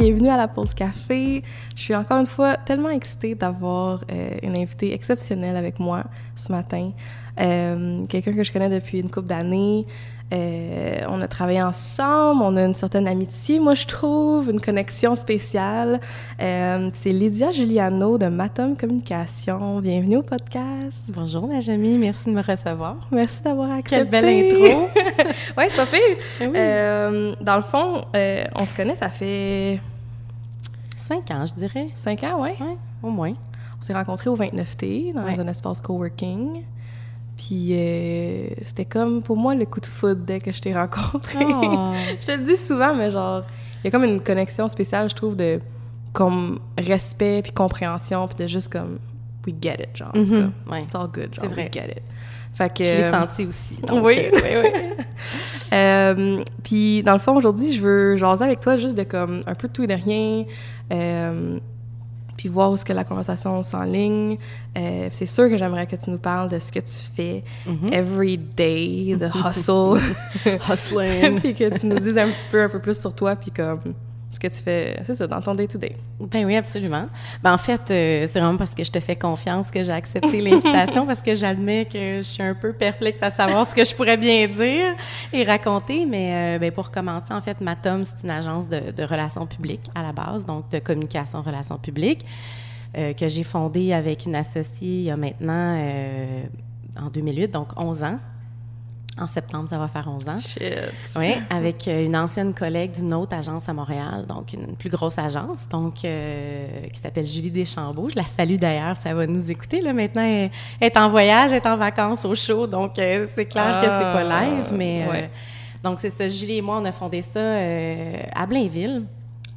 bienvenue à la pause café. Je suis encore une fois tellement excitée d'avoir euh, une invitée exceptionnelle avec moi ce matin. Euh, Quelqu'un que je connais depuis une couple d'années. Euh, on a travaillé ensemble, on a une certaine amitié, moi je trouve, une connexion spéciale. C'est Lydia Giuliano de Matom Communication. Bienvenue au podcast. Bonjour Najami, merci de me recevoir. Merci d'avoir accepté. Quelle belle intro. ouais. Oui. Euh, dans le fond, on se connaît, ça fait... Cinq ans, je dirais. Cinq ans, ouais. Ouais, au moins. On s'est rencontrés au 29T dans Ouais. un espace coworking. Puis euh, c'était comme pour moi le coup de foudre dès que je t'ai rencontré. Oh. je te le dis souvent, mais genre, il y a comme une connexion spéciale, je trouve, de comme respect puis compréhension, puis de juste comme we get it, genre. en tout Mhm, cas. ouais. It's all good, genre, C'est vrai. we get it. Fait que, Je l'ai euh, senti aussi. donc, oui, euh, oui, oui. Euh, puis dans le fond, aujourd'hui, je veux jaser avec toi juste de comme un peu de tout et de rien. euh, puis voir où est-ce que la conversation s'enligne. Euh, c'est sûr que j'aimerais que tu nous parles de ce que tu fais Mhm. every day, the hustle. Hustling. puis que tu nous dises un petit peu, un peu plus sur toi, puis comme ce que tu fais, c'est ça, dans ton day-to-day. Ben oui, absolument. Ben en fait, euh, c'est vraiment parce que je te fais confiance que j'ai accepté l'invitation parce que j'admets que je suis un peu perplexe à savoir ce que je pourrais bien dire et raconter. Mais euh, ben, pour commencer, en fait, Matom, c'est une agence de, de relations publiques à la base, donc de communication relations publiques, euh, que j'ai fondée avec une associée il y a maintenant, euh, en 2008, donc 11 ans. En septembre, ça va faire 11 ans. Shit. Oui, avec euh, une ancienne collègue d'une autre agence à Montréal, donc une plus grosse agence, donc euh, qui s'appelle Julie Deschambault. Je la salue d'ailleurs, ça va nous écouter. Là, maintenant, elle est en voyage, elle est en vacances au show, donc euh, c'est clair que c'est pas Ah, live. Mais euh, donc c'est ça, Julie et moi, on a fondé ça à Blainville.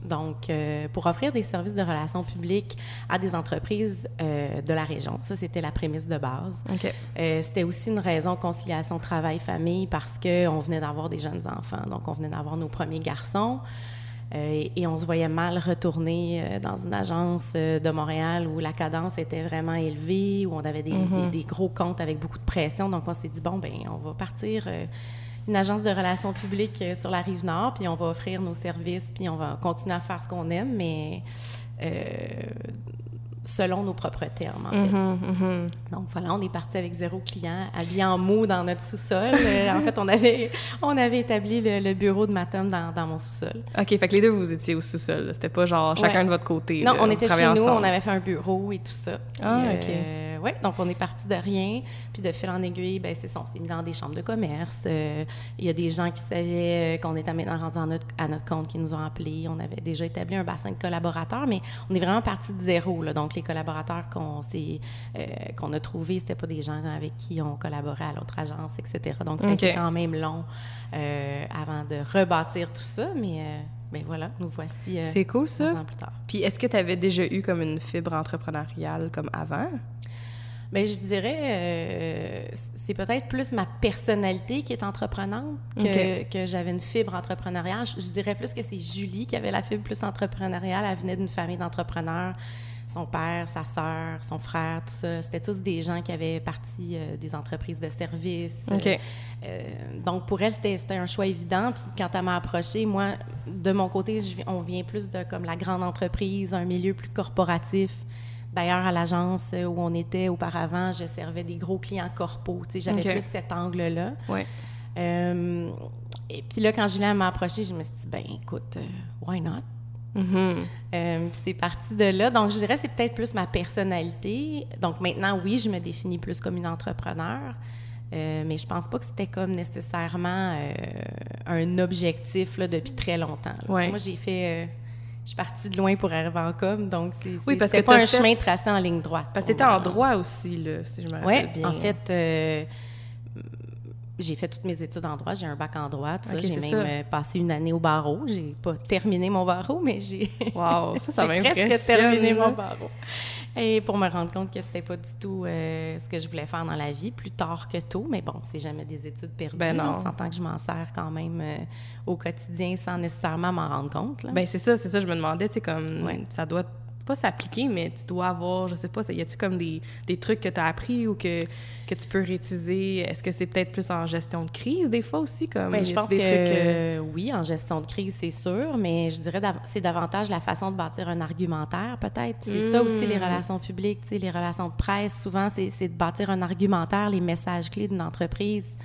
Donc, euh, pour offrir des services de relations publiques à des entreprises euh, de la région. Ça, c'était la prémisse de base. OK. Euh, c'était aussi une raison conciliation travail-famille parce qu'on venait d'avoir des jeunes enfants. Donc, on venait d'avoir nos premiers garçons. Et, et on se voyait mal retourner dans une agence de Montréal où la cadence était vraiment élevée, où on avait des, des- des gros comptes avec beaucoup de pression. Donc, on s'est dit, bon, ben on va partir une agence de relations publiques euh, sur la rive nord, puis on va offrir nos services, puis on va continuer à faire ce qu'on aime, mais euh, selon nos propres termes, en fait. Mhm, mhm. Donc voilà, on est parti avec zéro client, habillé en mou dans notre sous-sol. Euh, en fait, on avait, on avait établi le, le bureau de Matom dans, dans mon sous-sol. OK, fait que les deux, vous étiez au sous-sol. C'était pas genre chacun Ouais. de votre côté. Non, là, on était chez nous, ensemble. on avait fait un bureau et tout ça. Puis, Ah, OK. euh, ouais, donc on est parti de rien. Puis de fil en aiguille, ben c'est ça, on s'est mis dans des chambres de commerce. Euh, Il y a des gens qui savaient euh, qu'on était maintenant rendu à notre, à notre compte qui nous ont appelés. On avait déjà établi un bassin de collaborateurs, mais on est vraiment parti de zéro. Là. Donc les collaborateurs qu'on euh, qu'on a trouvés, c'était pas des gens avec qui on collaborait à l'autre agence, etc. Donc ça a OK. été quand même long avant de rebâtir tout ça, mais ben voilà, nous voici. euh, C'est cool, ça. 11 ans plus tard. Puis est-ce que tu avais déjà eu comme une fibre entrepreneuriale comme avant? Bien, je dirais, euh, c'est peut-être plus ma personnalité qui est entreprenante que, que j'avais une fibre entrepreneuriale. Je, je dirais plus que c'est Julie qui avait la fibre plus entrepreneuriale. Elle venait d'une famille d'entrepreneurs. Son père, sa sœur, son frère, tout ça, c'était tous des gens qui avaient parti euh, des entreprises de services. Euh, euh, donc, pour elle, c'était un choix évident. Puis, quand elle m'a approchée, moi, de mon côté, je on vient plus de comme la grande entreprise, un milieu plus corporatif. D'ailleurs, à l'agence où on était auparavant, je servais des gros clients corpaux. J'avais plus cet angle-là. Ouais. Euh, et puis là, quand Julien m'a approché, je me suis dit, ben écoute, euh, why not? Euh, puis c'est parti de là. Donc, je dirais que c'est peut-être plus ma personnalité. Donc, maintenant, oui, je me définis plus comme une entrepreneur. Euh, mais je pense pas que c'était comme nécessairement euh, un objectif là, depuis très longtemps. Ouais. Moi, j'ai fait... je suis partie de loin pour arriver en com, donc c'est Oui, parce que pas un fait- chemin tracé en ligne droite. Parce que t'étais en droit aussi, là, si je me rappelle Oui, bien. en fait, euh, j'ai fait toutes mes études en droit. J'ai un bac en droit, tout ça. Ok, J'ai même ça. euh, passé une année au barreau. J'ai pas terminé mon barreau, mais j'ai Wow, ça, ça presque terminé mon barreau. Et pour me rendre compte que c'était pas du tout euh, ce que je voulais faire dans la vie, plus tard que tôt. Mais bon, c'est jamais des études perdues. Ben non. On s'entend que je m'en sers quand même euh, au quotidien sans nécessairement m'en rendre compte. là. Ben c'est ça, c'est ça, je me demandais, tu sais, comme Ouais. ça doit pas s'appliquer, mais tu dois avoir, je sais pas, y a-tu comme des, des trucs que tu as appris ou que, que tu peux réutiliser? Est-ce que c'est peut-être plus en gestion de crise des fois aussi? Comme, ben, je pense que euh, oui, en gestion de crise, c'est sûr, mais je dirais c'est davantage la façon de bâtir un argumentaire, peut-être. C'est ça aussi, les relations publiques, les relations de presse. Souvent, c'est de bâtir un argumentaire, les messages clés d'une entreprise.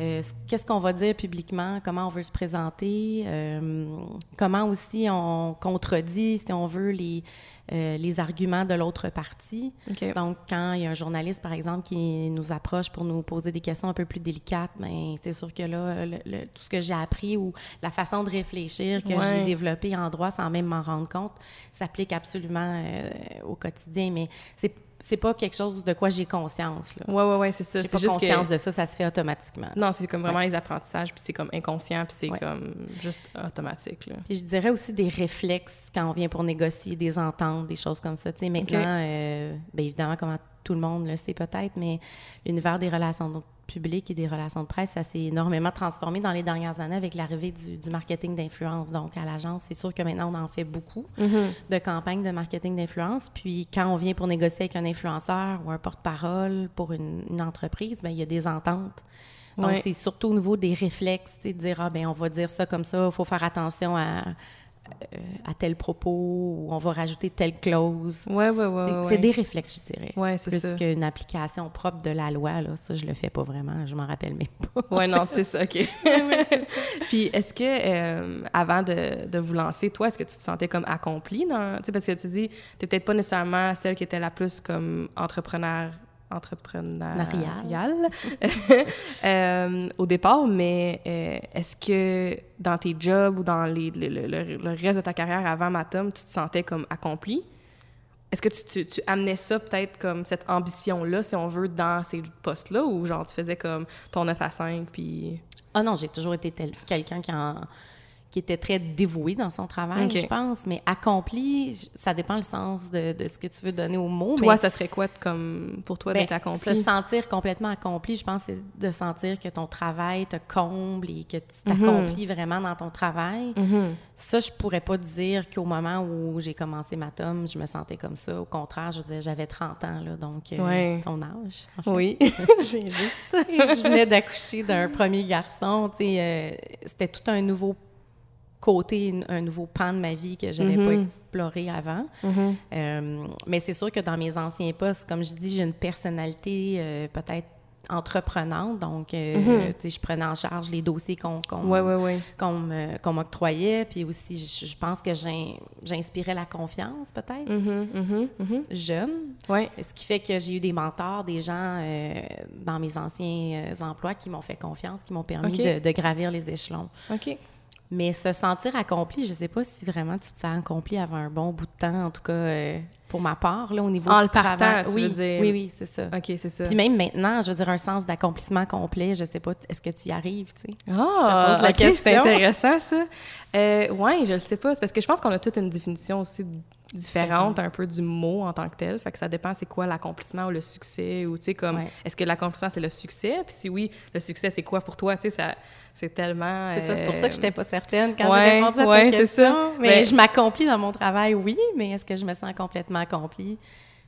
Euh, qu'est-ce qu'on va dire publiquement, comment on veut se présenter, euh, comment aussi on contredit, si on veut, les, euh, les arguments de l'autre partie? Donc, quand il y a un journaliste, par exemple, qui nous approche pour nous poser des questions un peu plus délicates, ben, c'est sûr que là, tout ce que j'ai appris ou la façon de réfléchir que j'ai développé en droit sans même m'en rendre compte s'applique absolument au quotidien. Mais c'est c'est pas quelque chose de quoi j'ai conscience. Là. Ouais, ouais, ouais, c'est ça. J'ai pas conscience de ça, ça se fait automatiquement. Non, c'est comme vraiment les apprentissages, puis c'est comme inconscient, puis c'est comme juste automatique. Là. Puis je dirais aussi des réflexes quand on vient pour négocier des ententes, des choses comme ça. Tu sais, maintenant, euh, bien évidemment, comment tout le monde le sait peut-être, mais l'univers des relations public et des relations de presse, ça s'est énormément transformé dans les dernières années avec l'arrivée du, marketing d'influence. Donc, à l'agence, c'est sûr que maintenant, on en fait beaucoup mm-hmm. de campagnes de marketing d'influence. Puis, quand on vient pour négocier avec un influenceur ou un porte-parole pour une, entreprise, bien, il y a des ententes. Donc, c'est surtout au niveau des réflexes, de dire, ah, ben on va dire ça comme ça, il faut faire attention à euh, à tel propos ou on va rajouter telle clause. Oui, oui, oui. C'est des réflexes, je dirais. Oui, c'est ça. Plus qu'une application propre de la loi, là, ça, je le fais pas vraiment. Je m'en rappelle même pas. Oui, non, c'est ça, OK. Puis, est-ce que, euh, avant de, de, vous lancer, toi, est-ce que tu te sentais comme accomplie dans... Tu sais, parce que tu dis, tu peut-être pas nécessairement celle qui était la plus comme entrepreneur entrepreneurial euh, au départ, mais euh, est-ce que dans tes jobs ou dans les, le, reste de ta carrière avant Matom, tu te sentais comme accompli? Est-ce que tu, tu, amenais ça peut-être comme cette ambition-là, si on veut, dans ces postes-là, ou genre tu faisais comme ton 9 à 5, puis... Ah non, j'ai toujours été quelqu'un qui en qui était très dévoué dans son travail, je pense, mais accompli, ça dépend le sens de, de, ce que tu veux donner au mot. Toi, ça serait quoi comme pour toi d'être ben, accompli? Se sentir complètement accompli, je pense, c'est de sentir que ton travail te comble et que tu mhm. t'accomplis vraiment dans ton travail. Mhm. Ça, je pourrais pas dire qu'au moment où j'ai commencé ma tome, je me sentais comme ça. Au contraire, je dire, j'avais 30 ans, là, donc euh, ton âge. Oui, je viens juste. je venais d'accoucher d'un premier garçon, euh, c'était tout un nouveau côté, un nouveau pan de ma vie que je n'avais pas mhm. exploré avant. Mhm. Euh, mais c'est sûr que dans mes anciens postes, comme je dis, j'ai une personnalité euh, peut-être entreprenante. Donc, euh, mhm. je prenais en charge les dossiers qu'on qu'on m'octroyait. Puis aussi, je, pense que j'inspirais la confiance, peut-être, jeune. Ouais. Ce qui fait que j'ai eu des mentors, des gens dans mes anciens emplois qui m'ont fait confiance, qui m'ont permis de, de, gravir les échelons. OK. Mais se sentir accompli, je sais pas si vraiment tu te sens accompli avant un bon bout de temps, en tout cas euh, pour ma part, là, au niveau en du travail. oui, dire... oui, oui, c'est ça. OK, c'est ça. Puis même maintenant, je veux dire, un sens d'accomplissement complet, je sais pas, est-ce que tu y arrives, tu sais? Ah, oh, c'est intéressant, ça. Euh, oui, je le sais pas. C'est parce que je pense qu'on a toute une définition aussi différente un peu du mot en tant que tel. Fait que ça dépend c'est quoi l'accomplissement ou le succès ou tu sais comme est-ce que l'accomplissement c'est le succès? Puis si oui, le succès c'est quoi pour toi, tu sais ça c'est tellement C'est ça, c'est pour ça que je n'étais pas certaine quand j'ai répondu à ta question. Ça. Mais ben je m'accomplis dans mon travail, oui, mais est-ce que je me sens complètement accomplie?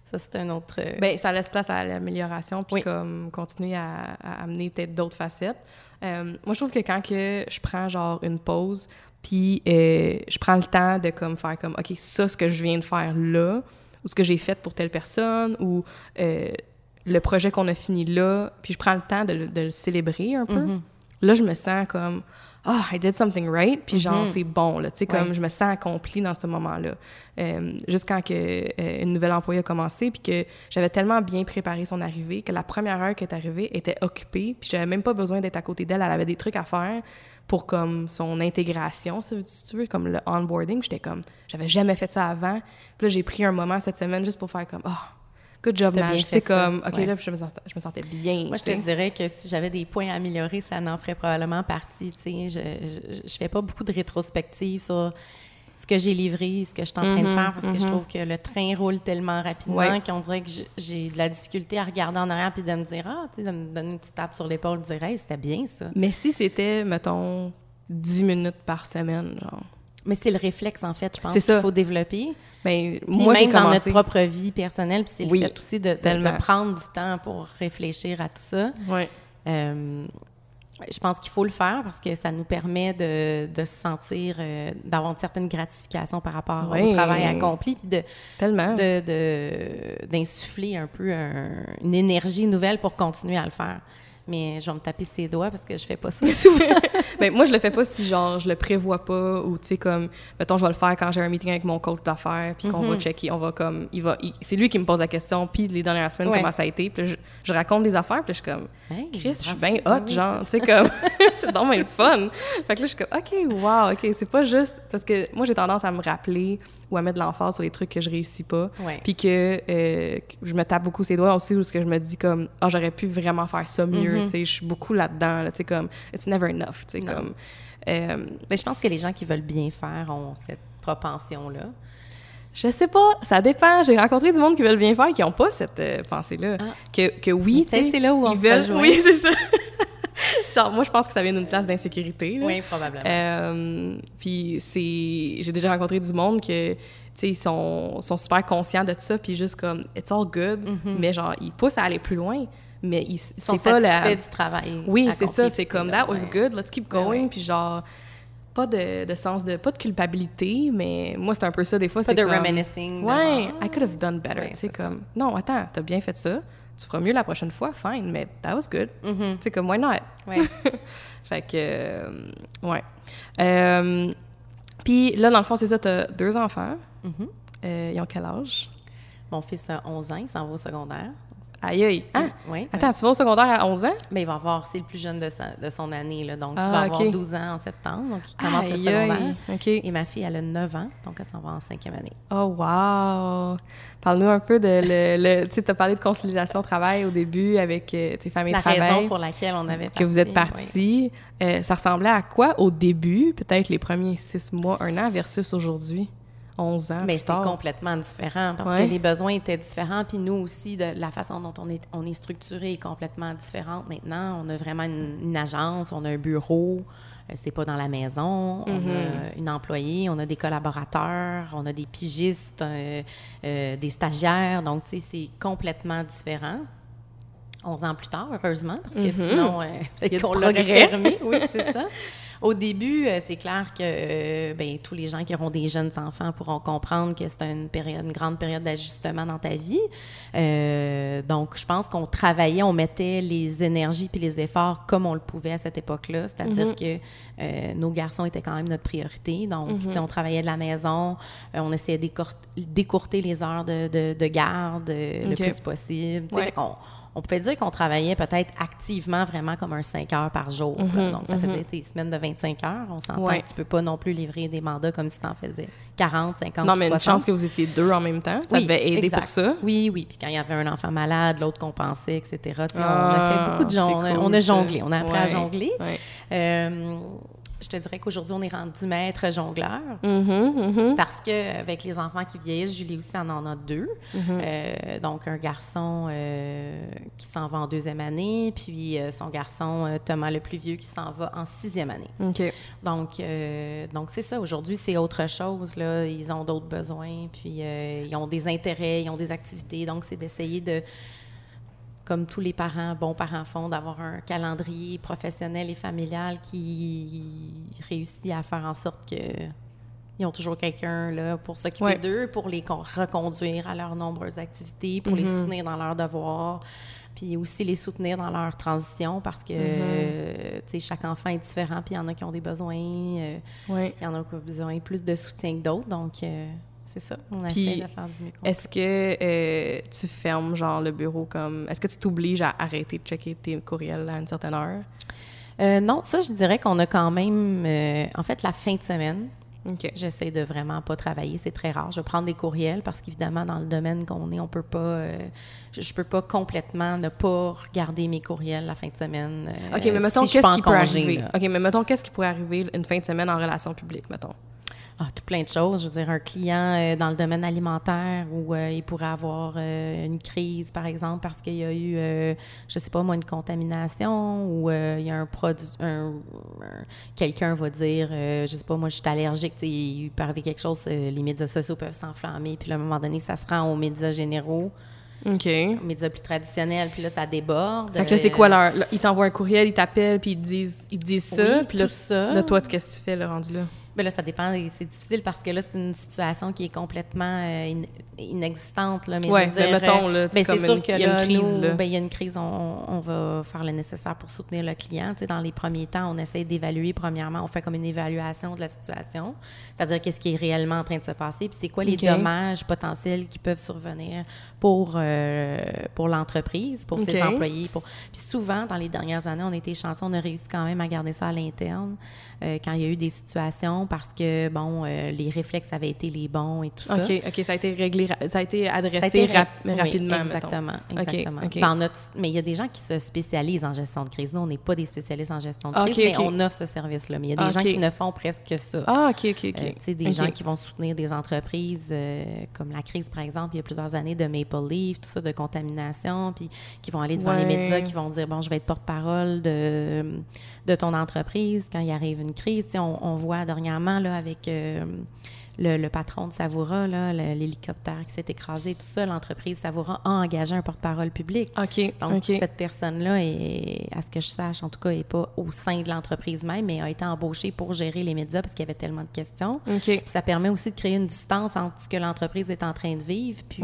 Ça, c'est un autre. Euh, Bien, ça laisse place à l'amélioration, puis comme continuer à, amener peut-être d'autres facettes. Euh, moi, je trouve que quand que je prends genre une pause, puis euh, je prends le temps de comme faire comme, OK, ça, ce que je viens de faire là, ou ce que j'ai fait pour telle personne, ou euh, le projet qu'on a fini là, puis je prends le temps de, de le célébrer un peu. Mm-hmm. Là, je me sens comme, ah, oh, I did something right, puis genre, mm-hmm. c'est bon, là, tu sais, comme je me sens accomplie dans ce moment-là. Euh, juste quand que, une nouvelle employée a commencé, puis que j'avais tellement bien préparé son arrivée, que la première heure qui est arrivée était occupée, puis j'avais même pas besoin d'être à côté d'elle, elle avait des trucs à faire, pour comme son intégration, si tu veux, comme le onboarding. J'étais comme, j'avais jamais fait ça avant. Puis là, j'ai pris un moment cette semaine juste pour faire comme, oh, good job, Nash. Tu comme, OK, là, je me, sentais, je me, sentais, bien. Moi, je te dirais que si j'avais des points à améliorer, ça en ferait probablement partie. Tu sais, je, je, je, fais pas beaucoup de rétrospectives sur ce que j'ai livré, ce que je suis en train de mhm, faire, parce que je mhm. trouve que le train roule tellement rapidement qu'on dirait que j'ai de la difficulté à regarder en arrière puis de me dire, ah, tu sais, de me donner une petite tape sur l'épaule, de dire, hey, c'était bien ça. Mais si c'était, mettons, 10 minutes par semaine, genre. Mais c'est le réflexe, en fait, je pense qu'il faut développer. Ben, moi, même dans commencé. notre propre vie personnelle, puis c'est Oui, le fait aussi de, de- de prendre du temps pour réfléchir à tout ça. Ouais. Euh, je pense qu'il faut le faire parce que ça nous permet de, de se sentir, euh, d'avoir une certaine gratification par rapport Oui. au travail accompli, puis de, Tellement. de- de- d'insuffler un peu un- une énergie nouvelle pour continuer à le faire. Mais je vais me taper ses doigts parce que je fais pas ça souvent. Ben, moi, je le fais pas si, genre, je le prévois pas ou, tu sais, comme, mettons, je vais le faire quand j'ai un meeting avec mon coach d'affaires, puis qu'on Mhm. va checker, on va comme, il va, c'est lui qui me pose la question, puis les dernières semaines, Ouais. comment ça a été, puis je, je raconte des affaires, puis je suis comme, Hey, Chris, je suis bien Ah hot, oui, genre, tu sais, comme, c'est donc le fun. Fait que là, je suis comme, OK, wow, OK, c'est pas juste, parce que moi, j'ai tendance à me rappeler ou à mettre de l'emphase sur les trucs que je réussis pas, Ouais. puis que, euh, que je me tape beaucoup ses doigts aussi, où ce que je me dis comme, ah, j'aurais pu vraiment faire ça mieux, Mhm. tu sais, je suis beaucoup là-dedans, là, tu sais, comme, it's never enough, tu sais, Non. comme, euh, Mais je pense que les gens qui veulent bien faire ont cette propension-là. Je sais pas, ça dépend. J'ai rencontré du monde qui veulent bien faire, qui n'ont pas cette euh, pensée-là. Ah. Que, que oui, tu sais, c'est là où on ils se veulent. Oui, c'est ça. Genre, moi, je pense que ça vient d'une place d'insécurité. Oui, probablement. Euh, puis c'est... J'ai déjà rencontré du monde que, tu sais, ils sont, sont super conscients de ça, puis juste comme, it's all good, mais genre, ils poussent à aller plus loin, mais ils, Ils sont c'est pas la... satisfaits du travail. Oui, c'est ça, c'est comme, that was ouais. good, let's keep going, ouais. puis genre, pas de, de sens de, pas de culpabilité, mais moi, c'est un peu ça, des fois, Pas c'est de comme... reminiscing. de Ouais, genre, I could have done better. Ouais, c'est ça. comme, non, attends, t'as bien fait ça. Tu feras mieux la prochaine fois, fine, mais that was good. Tu sais, comme, why not? Ouais. Fait que, euh, ouais. Euh, Puis là, dans le fond, c'est ça, t'as deux enfants. Mhm. Euh, ils ont quel âge? Mon fils a 11 ans, il s'en va au secondaire. Aïe, aïe. Ah, Oui. attends, tu vas au secondaire à 11 ans? Mais il va avoir, c'est le plus jeune de, sa- de son année, là, donc il Ah, va avoir ok. 12 ans en septembre, donc il commence le secondaire. aïe. Et ma fille, elle a 9 ans, donc elle s'en va en cinquième année. Oh, wow! Parle-nous un peu de le. le- tu sais, t'as parlé de conciliation travail au début avec euh, tes familles La de travail. raison pour laquelle on avait que vous êtes parti. Euh, ça ressemblait à quoi au début, peut-être les premiers six mois, un an, versus aujourd'hui, 11 ans? Mais c'est complètement différent parce Ouais. que les besoins étaient différents. Puis nous aussi, de la façon dont on est, on est structuré est complètement différente. Maintenant, on a vraiment une, une agence, on a un bureau. Euh, C'est pas dans la maison. On a une employée, on a des collaborateurs, on a des pigistes, euh, euh, des stagiaires. Donc, tu sais, c'est complètement différent. 11 ans plus tard, heureusement, parce que Mhm. sinon, euh, qu'on l'aurait fermé. Oui, c'est ça. Au début, euh, c'est clair que euh, ben, tous les gens qui auront des jeunes enfants pourront comprendre que c'est une période, une grande période d'ajustement dans ta vie. Euh, donc, je pense qu'on travaillait, on mettait les énergies puis les efforts comme on le pouvait à cette époque-là, c'est-à-dire Mhm. que euh, nos garçons étaient quand même notre priorité. Donc, sais, on travaillait de la maison, euh, on essayait d'écourt- d'écourter les heures de, de- de garde euh, le plus possible. Ouais. fait on pouvait dire qu'on travaillait peut-être activement vraiment comme un 5 heures par jour. Mhm, Donc, ça faisait des semaines de 25 heures. On s'entend Ouais. que tu peux pas non plus livrer des mandats comme si tu en faisais 40, 50, Non, mais une 60. chance que vous étiez deux en même temps. Ça Oui, devait aider exact. pour ça. Oui, oui. Puis quand il y avait un enfant malade, l'autre compensait, etc. On a Ah, fait beaucoup de c'est jon- cool, On a jonglé. On a appris à jongler. Ouais. Euh, je te dirais qu'aujourd'hui, on est rendu maître jongleur. Mhm, mhm. Parce que avec les enfants qui vieillissent, Julie aussi en en a deux. Mhm. Euh, donc un garçon euh, qui s'en va en deuxième année, puis euh, son garçon Thomas le plus vieux qui s'en va en sixième année. Donc donc c'est ça. Aujourd'hui c'est autre chose là. Ils ont d'autres besoins, puis ils ont des intérêts, ils ont des activités. Donc c'est d'essayer de comme tous les parents, bons parents font, d'avoir un calendrier professionnel et familial qui réussit à faire en sorte que ils ont toujours quelqu'un là pour s'occuper Ouais. d'eux, pour les con- reconduire à leurs nombreuses activités, pour les Mhm. soutenir dans leurs devoirs, puis aussi les soutenir dans leur transition parce que euh, tu sais chaque enfant est différent, puis il y en a qui ont des besoins, euh, Ouais. il y en a qui ont besoin plus de soutien que d'autres, donc euh, c'est ça. On Puis, essaie de faire du Est-ce que euh, tu fermes, genre, le bureau comme... Est-ce que tu t'obliges à arrêter de checker tes courriels à une certaine heure? Euh, non, ça, je dirais qu'on a quand même, euh, en fait, la fin de semaine, j'essaie de vraiment pas travailler. C'est très rare. Je vais prendre des courriels parce qu'évidemment, dans le domaine qu'on est, on peut pas, je, je peux pas complètement ne pas regarder mes courriels la fin de semaine. OK, mais mettons, si qu'est-ce qui peut congé, arriver? là. OK, mais mettons, qu'est-ce qui pourrait arriver une fin de semaine en relation publique, mettons? Ah, tout plein de choses. Je veux dire, un client euh, dans le domaine alimentaire où euh, il pourrait avoir euh, une crise, par exemple, parce qu'il y a eu, je sais pas moi, une contamination ou il y a un produit, quelqu'un va dire, je sais pas moi, je suis allergique, il peut arriver quelque chose, les médias sociaux peuvent s'enflammer, puis à un moment donné, ça se rend aux médias généraux. OK. Médias plus traditionnels, puis là, ça déborde. Fait que là, c'est quoi leur. ils t'envoient un courriel, ils t'appellent, puis ils disent, ils disent ça. puis là, ça. Là, toi, qu'est-ce que tu fais, le rendu là? Bien là, ça dépend. C'est difficile parce que là, c'est une situation qui est complètement euh, inexistante. Là, mais je veux dire, mettons, là, ben, c'est sûr qu'il y a une crise. Ben, il y a une crise, on, on, va faire le nécessaire pour soutenir le client. dans les premiers temps, on essaie d'évaluer. Premièrement, on fait comme une évaluation de la situation, c'est-à-dire qu'est-ce qui est réellement en train de se passer, puis c'est quoi les dommages potentiels qui peuvent survenir pour, euh, pour l'entreprise, pour ses employés. Pour... Puis souvent, dans les dernières années, on a été chanceux, on a réussi quand même à garder ça à l'interne euh, quand il y a eu des situations parce que, bon, euh, les réflexes avaient été les bons et tout ça. OK, ça a été réglé, ça a été adressé rapidement, exactement, exactement. Dans notre, mais il y a des gens qui se spécialisent en gestion de crise. Nous, on n'est pas des spécialistes en gestion de crise, mais on offre ce service-là. Mais il y a des gens qui ne font presque que ça. Ah, OK, OK, OK. Euh, tu sais, des gens qui vont soutenir des entreprises euh, comme la crise, par exemple, il y a plusieurs années de Maple Leaf, tout ça, de contamination, puis qui vont aller devant les médias, qui vont dire, bon, je vais être porte-parole de, de ton entreprise quand il arrive une crise. on, on voit dernièrement là, avec euh, le, patron de Savoura, l'hélicoptère qui s'est écrasé, tout ça, l'entreprise Savoura a engagé un porte-parole public. OK. Donc, cette personne-là, est, à ce que je sache, en tout cas, n'est pas au sein de l'entreprise même, mais a été embauchée pour gérer les médias parce qu'il y avait tellement de questions. OK. ça permet aussi de créer une distance entre ce que l'entreprise est en train de vivre, puis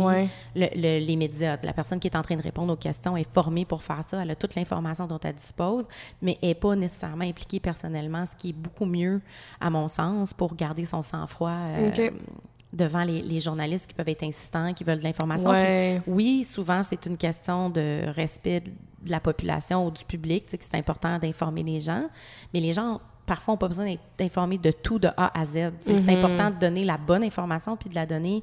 les médias. La personne qui est en train de répondre aux questions est formée pour faire ça. Elle a toute l'information dont elle dispose, mais n'est pas nécessairement impliquée personnellement, ce qui est beaucoup mieux, à mon sens, pour garder son sang-froid. Euh, euh, devant les, journalistes qui peuvent être insistants, qui veulent de l'information. Oui, souvent, c'est une question de respect de la population ou du public, tu sais, que c'est important d'informer les gens, mais les gens parfois n'ont pas besoin d'être informés de tout de A à Z. C'est mm-hmm. important de donner la bonne information puis de la donner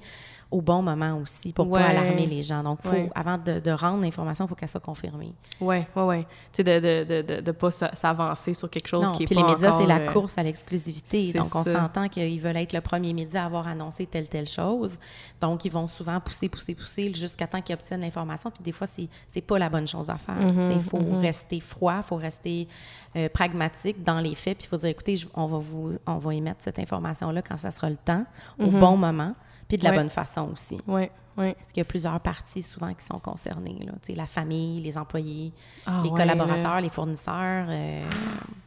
au bon moment aussi pour ne pas alarmer les gens. Donc, faut, avant de, rendre l'information, il faut qu'elle soit confirmée. Oui, oui, oui. Tu sais, de ne de, de, de, pas s'avancer sur quelque chose qui est puis pas les médias, c'est la euh, course à l'exclusivité. Donc, on s'entend qu'ils veulent être le premier média à avoir annoncé telle, telle chose. Donc, ils vont souvent pousser, pousser, pousser jusqu'à temps qu'ils obtiennent l'information. Puis des fois, c'est n'est pas la bonne chose à faire. Mm-hmm, il faut mm-hmm. rester froid, il faut rester euh, pragmatique dans les faits. Puis il faut dire, écoutez, on, va vous, on va émettre cette information-là quand ça sera le temps, au mm-hmm. bon moment puis de la bonne façon aussi. Oui, oui. Parce qu'il y a plusieurs parties souvent qui sont concernées. Là. La famille, les employés, ah, les collaborateurs, les fournisseurs. Euh,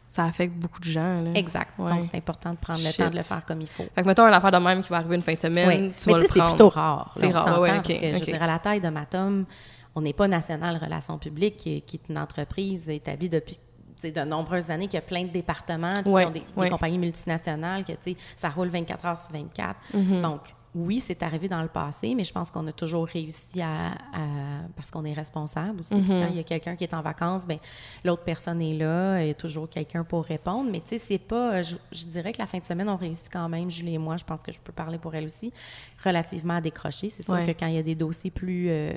ça affecte beaucoup de gens. Là. Exact. Donc, c'est important de prendre le temps de le faire comme il faut. Fait que, mettons, une affaire de même qui va arriver une fin de semaine, oui. tu Mais vas c'est plutôt rare. C'est rare, oui, OK. Parce que, je veux dire, à la taille de Matom, on n'est pas National Relations publiques, qui, est une entreprise établie depuis de nombreuses années, qui a plein de départements, qui ont des, compagnies multinationales, que ça roule 24 heures sur 24. Mm-hmm. Donc, oui, c'est arrivé dans le passé, mais je pense qu'on a toujours réussi à, parce qu'on est responsable aussi. Mm-hmm. Quand il y a quelqu'un qui est en vacances, ben l'autre personne est là, il y a toujours quelqu'un pour répondre. Mais tu sais, c'est pas, je, dirais que la fin de semaine, on réussit quand même, Julie et moi, je pense que je peux parler pour elle aussi, relativement à décrocher. C'est sûr que quand il y a des dossiers plus euh,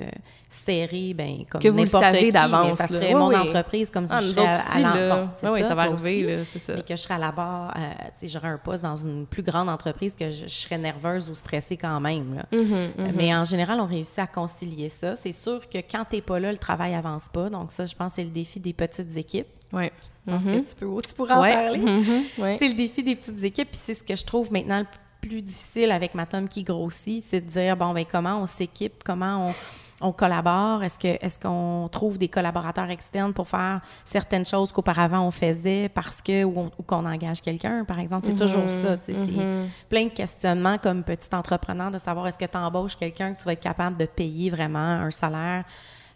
serrés, ben comme n'importe qui, d'avance, ça serait mon entreprise comme si ah, je serais à, à, oui, ça, va arriver, c'est ça. Et que je serais à la barre, euh, tu sais, j'aurais un poste dans une plus grande entreprise que je serais nerveuse ou stressée quand même. Là. Mm-hmm, mm-hmm. Mais en général, on réussit à concilier ça. C'est sûr que quand tu n'es pas là, le travail avance pas. Donc ça, je pense que c'est le défi des petites équipes. Oui. Je pense que mm-hmm. tu, peux, tu pourras en parler. C'est le défi des petites équipes. Puis c'est ce que je trouve maintenant le plus difficile avec ma tome qui grossit, c'est de dire, bon, ben comment on s'équipe, comment on on collabore? Est-ce que est-ce qu'on trouve des collaborateurs externes pour faire certaines choses qu'auparavant on faisait parce que ou, qu'on engage quelqu'un, par exemple? C'est toujours mm-hmm. ça. C'est mm-hmm. plein de questionnements comme petit entrepreneur de savoir est-ce que tu embauches quelqu'un que tu vas être capable de payer vraiment un salaire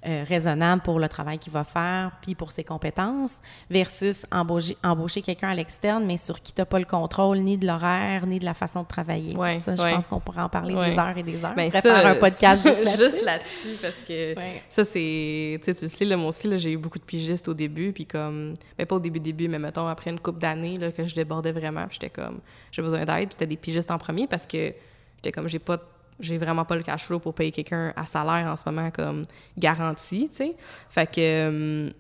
euh, raisonnable pour le travail qu'il va faire, puis pour ses compétences, versus embaucher, embaucher quelqu'un à l'externe, mais sur qui tu n'as pas le contrôle ni de l'horaire, ni de la façon de travailler. ça, je pense qu'on pourrait en parler des heures et des heures. Ben, ça, faire un podcast juste là-dessus. parce que ça, c'est... Tu sais, tu sais, moi aussi, j'ai eu beaucoup de pigistes au début, puis comme... Ben, pas au début, début, mais mettons, après une couple d'années, que je débordais vraiment, puis j'étais comme... J'ai besoin d'aide, puis c'était des pigistes en premier, parce que j'étais comme, j'ai pas j'ai vraiment pas le cash flow pour payer quelqu'un à salaire en ce moment comme garantie, tu sais. Fait que, euh,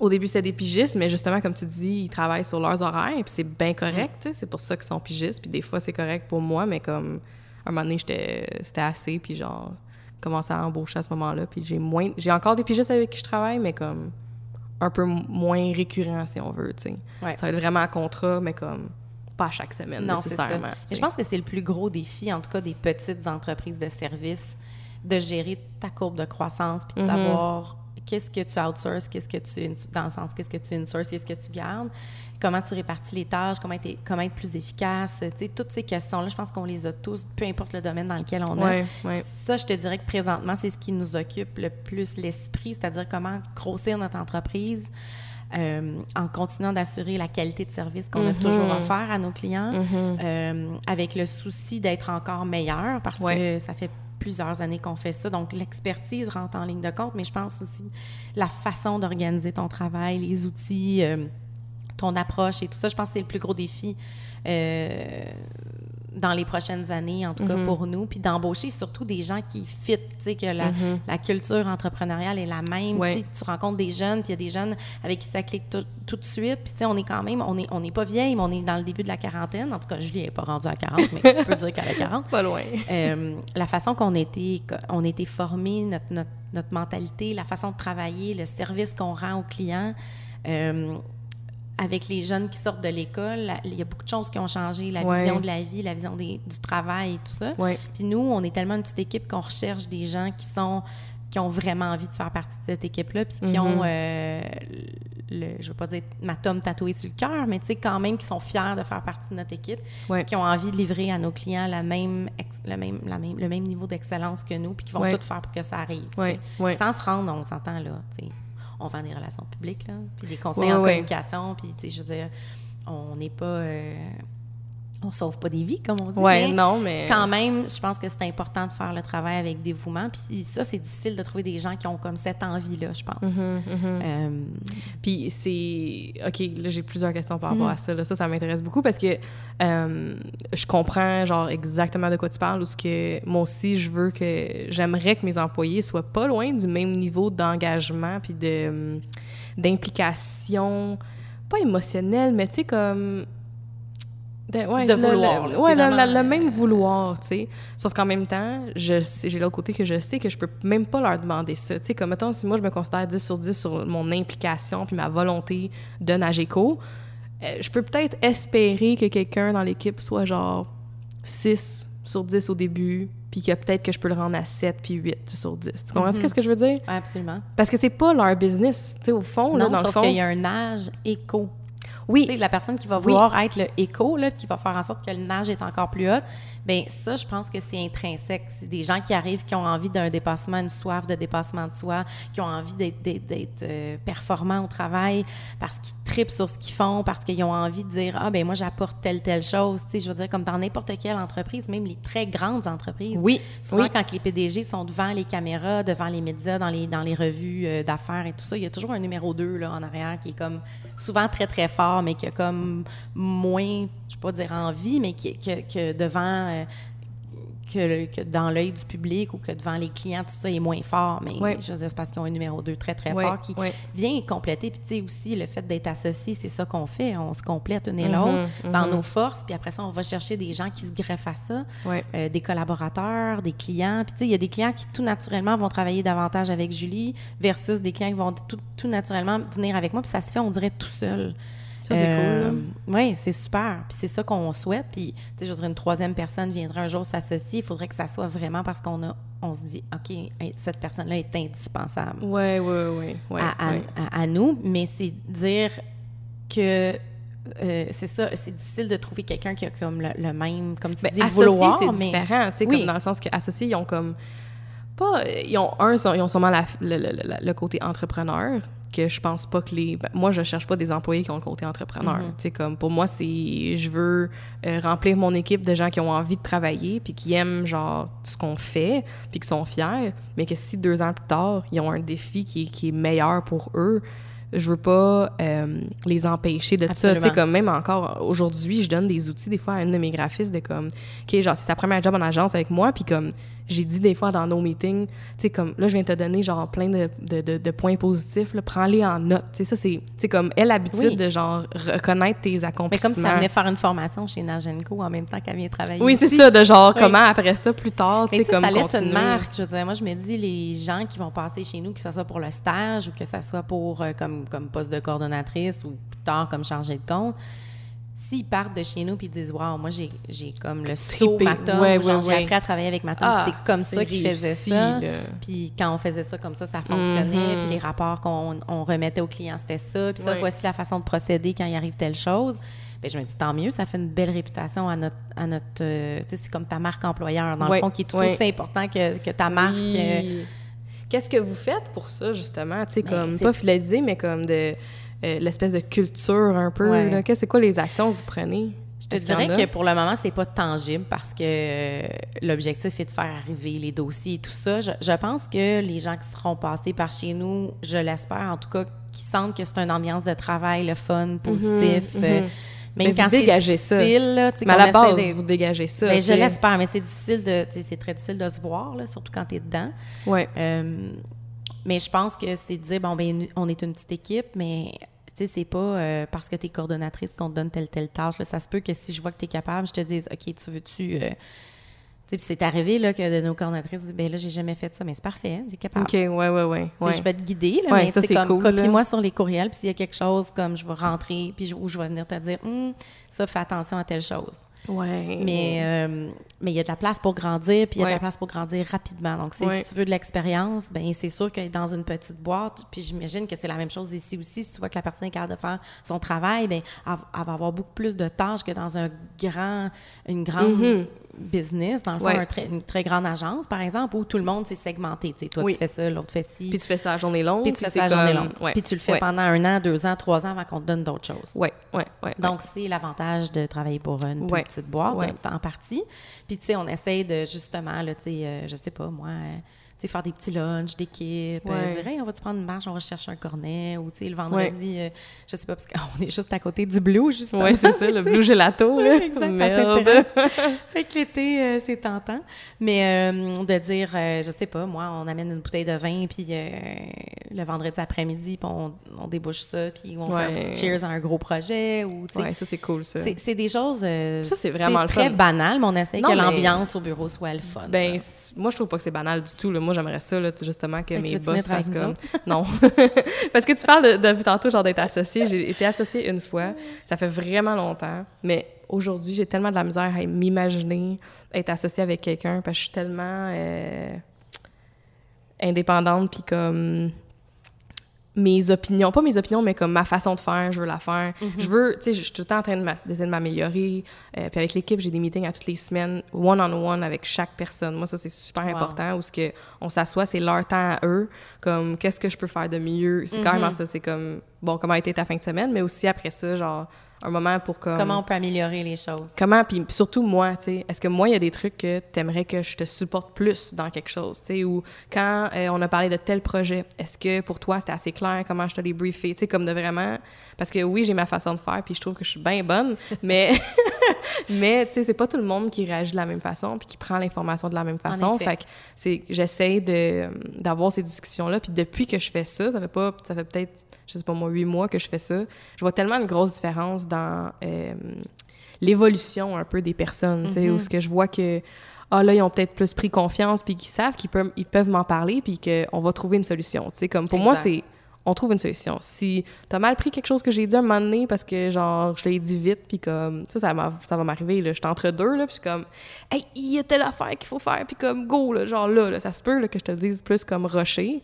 au début, c'était des pigistes, mais justement, comme tu dis, ils travaillent sur leurs horaires, puis c'est bien correct, tu sais, c'est pour ça qu'ils sont pigistes, puis des fois, c'est correct pour moi, mais comme, un moment donné, c'était assez, puis genre, commencé à embaucher à ce moment-là, puis j'ai moins... J'ai encore des pigistes avec qui je travaille, mais comme un peu moins récurrent, si on veut, tu sais. Ça va être vraiment un contrat, mais comme pas chaque semaine, non, nécessairement. je pense que c'est le plus gros défi, en tout cas, des petites entreprises de services, de gérer ta courbe de croissance, puis de mm-hmm. savoir qu'est-ce que tu outsources, qu'est-ce que tu, dans le sens, qu'est-ce que tu insources, qu'est-ce que tu gardes, comment tu répartis les tâches, comment être, comment être plus efficace, tu sais, toutes ces questions-là, je pense qu'on les a tous, peu importe le domaine dans lequel on est. Ça, je te dirais que présentement, c'est ce qui nous occupe le plus l'esprit, c'est-à-dire comment grossir notre entreprise. Euh, en continuant d'assurer la qualité de service qu'on a mm-hmm. toujours offert à nos clients, mm-hmm. euh, avec le souci d'être encore meilleur parce que ça fait plusieurs années qu'on fait ça. Donc, l'expertise rentre en ligne de compte, mais je pense aussi la façon d'organiser ton travail, les outils, euh, ton approche et tout ça, je pense que c'est le plus gros défi dans les prochaines années, en tout cas mm-hmm. pour nous, puis d'embaucher surtout des gens qui fit, tu sais, que la, mm-hmm. la, culture entrepreneuriale est la même. Tu rencontres des jeunes, puis il y a des jeunes avec qui ça clique tout, tout de suite, puis tu sais, on est quand même, on n'est on est pas vieille, mais on est dans le début de la quarantaine. En tout cas, Julie n'est pas rendue à 40, mais on peut dire qu'elle a 40. Pas loin. Euh, la façon qu'on on a été formés, notre, notre, notre, mentalité, la façon de travailler, le service qu'on rend aux clients, euh, avec les jeunes qui sortent de l'école, il y a beaucoup de choses qui ont changé, la vision de la vie, la vision du travail et tout ça. Puis nous, on est tellement une petite équipe qu'on recherche des gens qui sont qui ont vraiment envie de faire partie de cette équipe-là, puis qui ont, mm-hmm. euh, le, je veux pas dire ma tome tatouée sur le cœur, mais tu sais, quand même, qui sont fiers de faire partie de notre équipe, qui ont envie de livrer à nos clients la même, le, même, la même, le même niveau d'excellence que nous, puis qui vont tout faire pour que ça arrive. Sans se rendre, on s'entend là, tu sais on vend des relations publiques, là, puis des conseils en communication, puis, tu sais, je veux dire, on n'est pas... Euh, on sauve pas des vies, comme on dit. Oui, non, mais. Quand même, je pense que c'est important de faire le travail avec dévouement. Puis ça, c'est difficile de trouver des gens qui ont comme cette envie-là, je pense. Mm-hmm, mm-hmm. Euh, puis c'est. OK, là, j'ai plusieurs questions par rapport à ça. Ça, ça m'intéresse beaucoup parce que euh, je comprends, genre, exactement de quoi tu parles ou ce que moi aussi, je veux que. J'aimerais que mes employés soient pas loin du même niveau d'engagement puis de d'implication, pas émotionnelle, mais tu sais, comme de, vouloir. Le, ouais, le, même vouloir, tu sais. Sauf qu'en même temps, j'ai l'autre côté que je sais que je peux même pas leur demander ça. Tu sais, comme mettons, si moi je me considère 10 sur 10 sur mon implication puis ma volonté de Nageco, euh, je peux peut-être espérer que quelqu'un dans l'équipe soit genre 6 sur 10 au début, puis que peut-être que je peux le rendre à 7 puis 8 sur 10. Tu comprends mm-hmm. ce que je veux dire? Absolument. Parce que c'est pas leur business, tu sais, au fond, là, dans le fond. qu'il y a un âge éco oui. la personne qui va vouloir être le écho, là, qui va faire en sorte que le nage est encore plus haut, bien, ça, je pense que c'est intrinsèque. C'est des gens qui arrivent, qui ont envie d'un dépassement, une soif de dépassement de soi, qui ont envie d'être euh, performants au travail parce qu'ils tripent sur ce qu'ils font, parce qu'ils ont envie de dire Ah, ben moi, j'apporte telle, telle chose. Tu sais, je veux dire, comme dans n'importe quelle entreprise, même les très grandes entreprises. Oui. Souvent, quand les PDG sont devant les caméras, devant les médias, dans les, dans les revues euh, d'affaires et tout ça, il y a toujours un numéro 2 là, en arrière qui est comme souvent très, très fort, mais qui a comme moins, je ne vais pas dire envie, mais qui, que, devant euh, que, dans l'œil du public ou que devant les clients, tout ça est moins fort. Mais je veux dire, c'est parce qu'ils ont un numéro 2 très, très fort qui vient compléter. Puis, tu sais, aussi, le fait d'être associé, c'est ça qu'on fait. On se complète une et mm-hmm, l'autre dans mm-hmm. nos forces. Puis après ça, on va chercher des gens qui se greffent à ça, euh, des collaborateurs, des clients. Puis, tu sais, il y a des clients qui, tout naturellement, vont travailler davantage avec Julie versus des clients qui vont tout, tout naturellement venir avec moi. Puis, ça se fait, on dirait, tout seul. Ça, c'est cool. Euh, oui, c'est super. Puis c'est ça qu'on souhaite. Puis, tu sais, je dirais, une troisième personne viendra un jour s'associer. Il faudrait que ça soit vraiment parce qu'on a, on se dit, OK, cette personne-là est indispensable. Oui, oui, oui. À, nous. Mais c'est dire que euh, c'est ça, c'est difficile de trouver quelqu'un qui a comme le, même, comme tu ben, dis, vouloir. c'est différent, tu sais, comme dans le sens qu'associés, ils ont comme pas, ils ont un, ils ont sûrement le, côté entrepreneur, que je pense pas que les. Ben, moi, je cherche pas des employés qui ont le côté entrepreneur. Sais, comme pour moi, c'est. Je veux euh, remplir mon équipe de gens qui ont envie de travailler, puis qui aiment, genre, ce qu'on fait, puis qui sont fiers, mais que si deux ans plus tard, ils ont un défi qui, qui est meilleur pour eux, je veux pas euh, les empêcher de ça. Tu sais, comme même encore aujourd'hui, je donne des outils des fois à une de mes graphistes de comme, OK, genre, c'est sa première job en agence avec moi, puis comme, j'ai dit des fois dans nos meetings, tu sais, comme là, je viens te donner genre plein de, de, de, points positifs, prends-les en note. Tu sais, ça, c'est, comme elle, l'habitude de genre reconnaître tes accomplissements. Mais comme si elle venait faire une formation chez Nagenco en même temps qu'elle vient travailler. Oui, c'est ça, de genre comment après ça, plus tard, tu sais, comme. Ça laisse une marque. Je veux dire, moi, je me dis, les gens qui vont passer chez nous, que ce soit pour le stage ou que ce soit pour euh, comme, comme poste de coordonnatrice ou plus tard comme chargé de compte, s'ils partent de chez nous puis disent Waouh, moi j'ai, comme le saut Matom, ouais, j'ai appris à travailler avec Matom, ah, c'est comme ça qu'ils faisaient ça. Puis quand on faisait ça comme ça, ça fonctionnait. Mm-hmm. Puis les rapports qu'on on remettait aux clients, c'était ça. Puis ça, voici la façon de procéder quand il arrive telle chose. Bien, je me dis tant mieux, ça fait une belle réputation à notre. À notre euh, tu sais, c'est comme ta marque employeur, dans le fond, qui est tout aussi important que, que ta marque. Euh. Qu'est-ce que vous faites pour ça, justement? Tu sais, ben, comme, pas fidéliser, mais comme de euh, l'espèce de culture un peu. C'est quoi les actions que vous prenez? Je te dirais que pour le moment, c'est pas tangible parce que euh, l'objectif est de faire arriver les dossiers et tout ça. Je, pense que les gens qui seront passés par chez nous, je l'espère en tout cas, qui sentent que c'est une ambiance de travail, le fun, mhm, positif. Euh, mhm. Même quand c'est difficile, là, mais à la base, vous dégagez ça. Mais je l'espère, mais c'est difficile de, c'est très difficile de se voir, là, surtout quand tu es dedans. Ouais. Mais je pense que c'est de dire, bon, ben, on est une petite équipe, mais tu sais, c'est pas euh, parce que tu es coordonnatrice qu'on te donne telle, telle tâche. Là. Ça se peut que si je vois que tu es capable, je te dise, OK, tu veux-tu. Euh, puis c'est arrivé là, que de nos coordonnatrices disent ben là, j'ai jamais fait ça, mais c'est parfait, c'est capable. OK, ouais, ouais, ouais. ouais. Je vais te guider, là, mais c'est comme copie-moi sur les courriels, puis s'il y a quelque chose comme je vais rentrer, puis où je vais venir te dire, hum, ça, fais attention à telle chose. Ouais. Mais euh, mais il y a de la place pour grandir, puis il y a de la place pour grandir rapidement. Donc, si tu veux de l'expérience, ben c'est sûr que dans une petite boîte, puis j'imagine que c'est la même chose ici aussi. Si tu vois que la personne est capable de faire son travail, ben elle, va avoir beaucoup plus de tâches que dans un grand, une grande mm-hmm business, dans le fond, une très grande agence, par exemple, où tout le monde s'est segmenté. Tu sais, toi, tu fais ça, l'autre fait ci. Puis tu fais ça à journée longue. Puis tu fais ça à journée longue. Puis tu le fais pendant un an, deux ans, trois ans avant qu'on te donne d'autres choses. Oui, oui, oui. Donc, c'est l'avantage de travailler pour une petite boîte, en partie. Puis, tu sais, on essaye de, justement, là, tu sais, euh, je sais pas, moi... Euh, faire des petits lunchs d'équipe, euh, dire hey, on va-tu prendre une marche, on va chercher un cornet, ou le vendredi, euh, je sais pas, parce qu'on est juste à côté du Blue, justement. Oui, c'est ça, le Blue Gelato. là. Merde. fait que l'été, euh, c'est tentant. Mais de dire, je sais pas, moi, on amène une bouteille de vin, puis le vendredi après-midi, puis on, on, débouche ça, puis on fait un petit cheers à un gros projet. Ou, ouais, ça, c'est cool, ça. C'est des choses ça, c'est vraiment très banales, mais on essaie que l'ambiance au bureau soit le fun. Ben, moi, je trouve pas que c'est banal du tout. Là. Moi, j'aimerais ça, là, justement, que mes boss fassent comme. Non. Parce que tu parles de, tantôt, genre, d'être associée. J'ai été associée une fois. Ça fait vraiment longtemps. Mais aujourd'hui, j'ai tellement de la misère à m'imaginer être associée avec quelqu'un parce que je suis tellement euh, indépendante, puis comme mes opinions, pas mes opinions, mais comme ma façon de faire, je veux la faire. Mhm. Je veux, tu sais, je suis tout le temps en train d'essayer de m'améliorer. Euh, puis avec l'équipe, j'ai des meetings à toutes les semaines, one-on-one avec chaque personne. Moi, ça, c'est super important. Où ce que on s'assoit, c'est leur temps à eux. Comme, qu'est-ce que je peux faire de mieux? C'est carrément mhm. ça. C'est comme, bon, comment a été ta fin de semaine? Mais aussi après ça, genre, un moment pour comme... Comment on peut améliorer les choses? Comment, puis surtout moi, tu sais, est-ce que moi, il y a des trucs que tu aimerais que je te supporte plus dans quelque chose, tu sais, ou quand euh, on a parlé de tel projet, est-ce que pour toi, c'était assez clair comment je te l'ai briefé, tu sais, comme de vraiment... Parce que oui, j'ai ma façon de faire, puis je trouve que je suis bien bonne, mais, mais tu sais, c'est pas tout le monde qui réagit de la même façon, puis qui prend l'information de la même façon. Fait que c'est, j'essaie de, d'avoir ces discussions-là, puis depuis que je fais ça, ça fait pas, ça fait peut-être je sais pas moi, huit mois que je fais ça, je vois tellement une grosse différence dans euh, l'évolution un peu des personnes, tu sais, où mm-hmm. ce que je vois que ah là, ils ont peut-être plus pris confiance, puis qu'ils savent qu'ils peuvent, ils peuvent m'en parler, puis qu'on va trouver une solution. Tu sais, comme pour moi, c'est on trouve une solution. Si tu as mal pris quelque chose que j'ai dit un moment donné parce que, genre, je l'ai dit vite, puis comme, ça, ça, ça va m'arriver, là. J'étais entre deux, là, puis comme, hey, il y a telle affaire qu'il faut faire, puis comme, go, là, genre là, là, ça se peut là, que je te le dise plus comme rocher.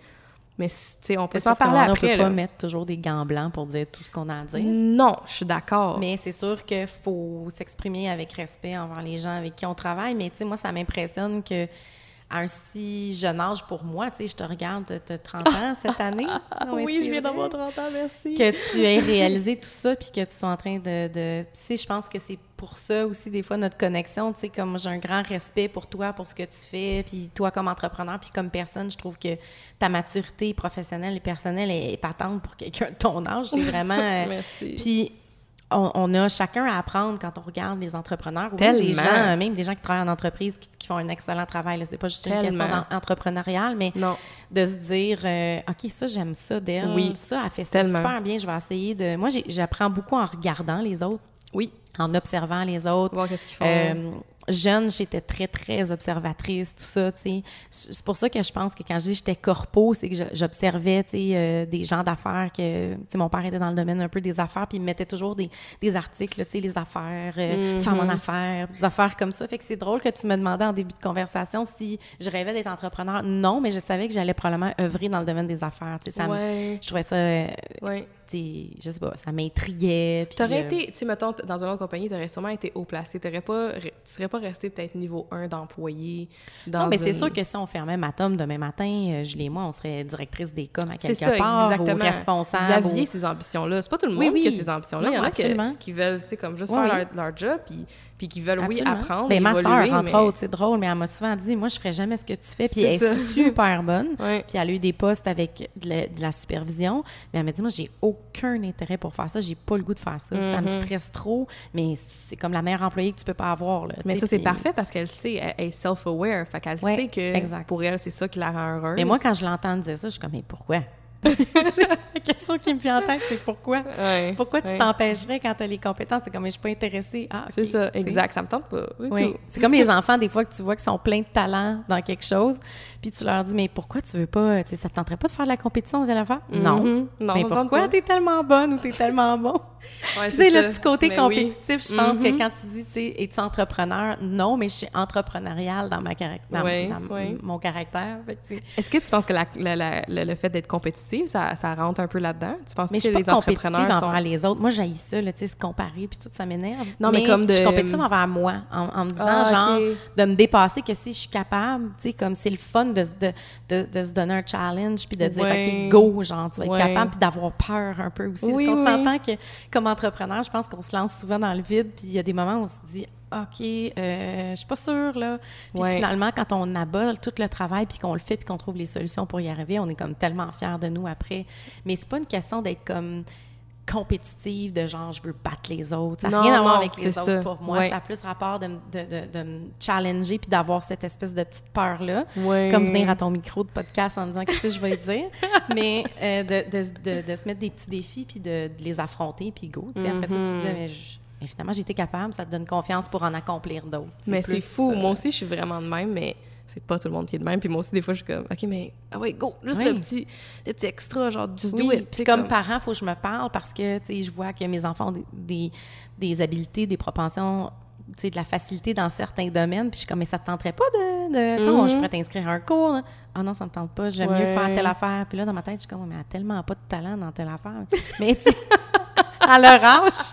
Mais, on peut s'en parler après. On peut pas mettre toujours des gants blancs pour dire tout ce qu'on a à dire. Non, je suis d'accord. Mais c'est sûr qu'il faut s'exprimer avec respect envers les gens avec qui on travaille. Mais, moi, ça m'impressionne que à un si jeune âge pour moi, tu sais, je te regarde, tu as 30 ans cette année. oui, je viens d'avoir 30 ans, merci. Que tu aies réalisé tout ça, puis que tu sois en train de... de... Tu sais, je pense que c'est pour ça aussi, des fois, notre connexion, tu sais, comme j'ai un grand respect pour toi, pour ce que tu fais, puis toi comme entrepreneur, puis comme personne, je trouve que ta maturité professionnelle et personnelle est, patente pour quelqu'un de ton âge. C'est vraiment... merci. Puis on, a chacun à apprendre quand on regarde les entrepreneurs ou même des gens, même des gens qui travaillent en entreprise qui, font un excellent travail. Ce n'est pas juste une question entrepreneuriale, mais de se dire euh, OK, ça, j'aime ça d'elle. Oui. Ça, elle fait ça super bien. Je vais essayer de. Moi, j'apprends beaucoup en regardant les autres. Oui. En observant les autres. Voir qu'est-ce qu'ils font. Euh, jeune, j'étais très, très observatrice, tout ça, tu sais. C'est pour ça que je pense que quand je dis j'étais corpo, c'est que j'observais, tu sais, euh, des gens d'affaires que, tu sais, mon père était dans le domaine un peu des affaires, puis il me mettait toujours des, des articles, tu sais, les affaires, euh, mm-hmm. femmes en affaires, des affaires comme ça. Fait que c'est drôle que tu me demandais en début de conversation si je rêvais d'être entrepreneur. Non, mais je savais que j'allais probablement œuvrer dans le domaine des affaires, tu sais. Ça je trouvais ça... Euh, ouais je sais pas, ça m'intriguait. Tu aurais été, tu sais, mettons, dans une autre compagnie, tu aurais sûrement été haut placé. T'aurais pas, tu serais pas resté peut-être niveau 1 d'employé. Non, mais c'est sûr que si on fermait Matom demain matin, euh, Julie et moi, on serait directrice des coms à quelque ça, part exactement. ou responsable. Vous aviez ces ambitions-là. C'est pas tout le monde qui a ces ambitions-là. Il y en a qui, veulent, tu sais, comme juste faire leur, leur, job, puis puis qui veulent, oui, apprendre. Mais ma soeur, entre autres, c'est drôle, mais elle m'a souvent dit Moi, je ferais jamais ce que tu fais. Puis elle est super bonne. Puis elle a eu des postes avec de la, supervision. Mais elle m'a dit Moi, j'ai aucun intérêt pour faire ça. J'ai pas le goût de faire ça. Ça me mm-hmm. stresse trop. Mais c'est comme la meilleure employée que tu peux pas avoir. Là, mais ça, c'est parfait parce qu'elle sait, elle est self-aware. Fait qu'elle sait que pour elle, c'est ça qui la rend heureuse. Mais moi, quand je l'entends dire ça, je suis comme Mais pourquoi? La question qui me vient en tête, c'est pourquoi? pourquoi tu t'empêcherais quand tu as les compétences? C'est comme, je suis pas intéressée. Ah, c'est ça, exact. Ça me tente pas. C'est comme les enfants, des fois, que tu vois qu'ils sont pleins de talent dans quelque chose, puis tu leur dis, mais pourquoi tu veux pas, ça te tenterait pas de faire de la compétition de la faire? Non. Mm-hmm. non. Mais pourquoi? tu es tellement bonne ou tu es tellement bon? c'est le petit côté compétitif, je pense que mm-hmm. quand tu dis, tu sais, es-tu entrepreneur? Non, mais je suis entrepreneuriale dans, ma dans, mon caractère. Est-ce que tu penses que le fait d'être compétitif, ça, ça, rentre un peu là-dedans? Tu penses mais que je suis pas entrepreneurs sont... envers les autres. Moi, j'ai ça, tu sais, se comparer, puis tout, ça m'énerve. Non, mais, comme de... Je suis compétitive envers moi, en, me disant, ah, genre, de me dépasser, que si je suis capable, tu sais, comme c'est le fun de, de, de, se donner un challenge, puis de dire, OK, go, genre, tu vas être capable, puis d'avoir peur un peu aussi. parce qu'on s'entend que comme entrepreneur, je pense qu'on se lance souvent dans le vide, puis il y a des moments où on se dit OK, euh, je suis pas sûre, là. Puis finalement, quand on abat tout le travail, puis qu'on le fait, puis qu'on trouve les solutions pour y arriver, on est comme tellement fiers de nous après. Mais c'est pas une question d'être comme compétitive, de genre, je veux battre les autres. Ça n'a rien à voir avec les autres pour moi. Ça a plus rapport de, de, me challenger, puis d'avoir cette espèce de petite peur-là. Comme venir à ton micro de podcast en disant qu'est-ce que je vais dire? Mais euh, de, se mettre des petits défis, puis de, les affronter, puis go. Après ça, tu te dis, mm-hmm. mais je, mais finalement, été capable, ça te donne confiance pour en accomplir d'autres. Mais c'est fou. Moi aussi, je suis vraiment de même, mais c'est pas tout le monde qui est de même. Puis moi aussi, des fois, je suis comme, OK, mais, ah ouais, go, juste le, petit, le petit extra, genre, just do it. Puis comme, parent, il faut que je me parle parce que, tu sais, je vois que mes enfants ont des, des, habiletés, des propensions tu sais, de la facilité dans certains domaines. Puis je suis comme, mais ça te tenterait pas de. de mm je pourrais t'inscrire à un cours. Ah non, ça me tente pas. J'aime mieux faire telle affaire. Puis là, dans ma tête, je suis comme, mais elle a tellement pas de talent dans telle affaire. mais tu à leur âge,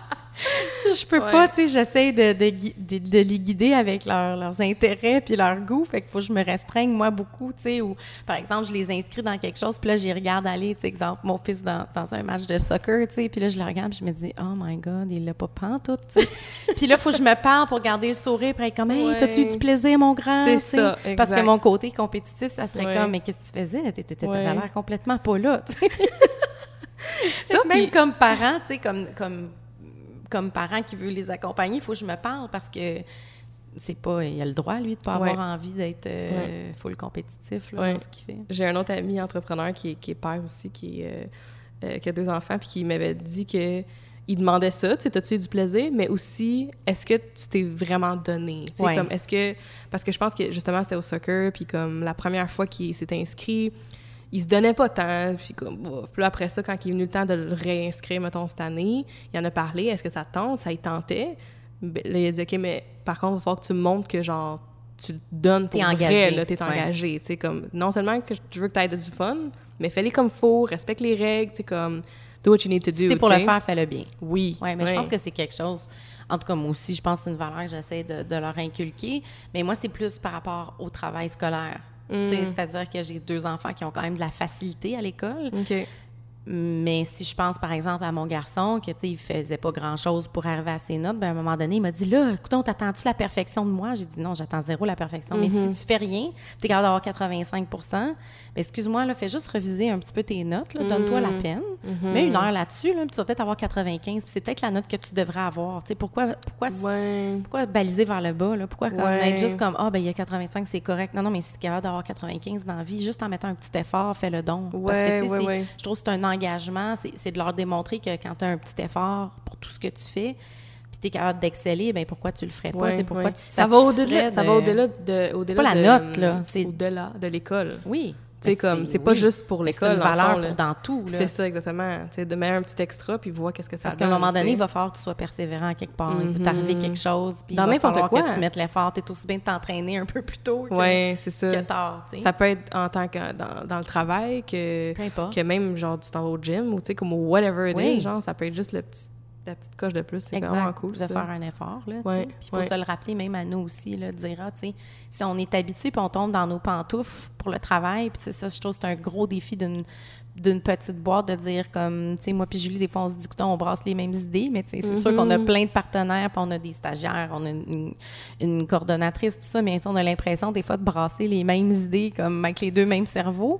je peux pas, tu sais, j'essaie de, de, de, les guider avec leurs intérêts puis leur goût. Fait qu'il faut que je me restreigne, moi, beaucoup, tu sais, ou par exemple, je les inscris dans quelque chose, puis là, j'y regarde aller, tu sais, exemple, mon fils dans, dans, un match de soccer, tu sais, puis là, je le regarde, puis je me dis, oh my God, il l'a pas tout, tu sais. puis là, il faut que je me parle pour garder le sourire, puis être comme, hey, t'as-tu eu du plaisir, mon grand? C'est ça, exact. Parce que mon côté compétitif, ça serait comme, mais qu'est-ce que tu faisais? T'étais l'air complètement pas là, tu sais. ça, même comme parent, tu sais, comme, comme comme parent qui veut les accompagner, il faut que je me parle parce que c'est pas il a le droit lui de pas avoir envie d'être euh, full compétitif là, dans ce qu'il fait. J'ai un autre ami entrepreneur qui est, qui est père aussi qui, euh, euh, qui a deux enfants puis qui m'avait dit que il demandait ça, tu sais, as-tu eu du plaisir, mais aussi, est-ce que tu t'es vraiment donné? Tu sais, comme, est-ce que... Parce que je pense que, justement, c'était au soccer, puis comme, la première fois qu'il s'est inscrit, il se donnait pas tant. Puis, comme, puis après ça, quand il est venu le temps de le réinscrire, mettons, cette année, il en a parlé. Est-ce que ça tente? Ça y tentait? Ben, là, il a dit, OK, mais par contre, il va falloir que tu me montres que, genre, tu te donnes pour es engagé. là, t'es engagé. Tu sais, comme, non seulement que je veux que tu aies du fun, mais fais-les comme faut, respecte les règles, tu sais, comme, do what you need to do. Si t'es pour le faire, fais-le bien. Oui. Oui, mais je pense que c'est quelque chose en tout cas, moi aussi, je pense que c'est une valeur que j'essaie de, de, leur inculquer. Mais moi, c'est plus par rapport au travail scolaire. Mm. C'est-à-dire que j'ai deux enfants qui ont quand même de la facilité à l'école. Mais si je pense, par exemple, à mon garçon, que, tu sais, il faisait pas grand-chose pour arriver à ses notes, ben, à un moment donné, il m'a dit, là, écoute, t'attends-tu la perfection de moi? J'ai dit, non, j'attends zéro la perfection. Mais si tu fais rien, tu es capable d'avoir 85% ben, excuse-moi, là, fais juste reviser un petit peu tes notes, donne-toi la peine. Mets une heure là-dessus, là, puis tu vas peut-être avoir 95, puis c'est peut-être la note que tu devrais avoir. Tu sais, pourquoi, pourquoi, pourquoi baliser vers le bas, là? Pourquoi comme, être juste comme, ah, ben, il y a 85, c'est correct. Non, non, mais si tu es capable d'avoir 95 dans la vie, juste en mettant un petit effort, fais le don. Parce que, tu sais, je trouve que c'est un c'est de leur démontrer que quand tu as un petit effort pour tout ce que tu fais, puis tu es capable d'exceller, ben pourquoi tu le ferais pas? pourquoi tu te ça va au-delà ça va au-delà de au pas la note là, c'est au-delà de l'école. Oui. C'est comme c'est pas juste pour l'école, c'est une valeur dans tout. C'est ça exactement. Tu de mettre un petit extra puis voir qu'est-ce que ça Parce qu'à un moment donné, il va falloir que tu sois persévérant quelque part. Il va t'arriver mhm. quelque chose puis dans il va falloir quoi. que tu mettes l'effort. Tu es aussi bien de t'entraîner un peu plus tôt que, ouais, ça. que tard. Ça peut être en tant que dans, dans le travail que que même genre du temps au gym ou tu sais comme whatever it is, genre ça peut être juste le petit la petite coche de plus, c'est vraiment cool. De faire un effort. Là, puis il faut se le rappeler même à nous aussi, là, de dire, ah, si on est habitué puis on tombe dans nos pantoufles pour le travail, puis c'est ça, je trouve c'est un gros défi d'une d'une petite boîte de dire comme tu sais moi puis Julie des fois on se dit on brasse les mêmes idées mais c'est sûr qu'on a mm-hmm. plein de partenaires puis on a des stagiaires on a une, une coordonnatrice tout ça mais on a l'impression des fois de brasser les mêmes idées comme avec les deux mêmes cerveaux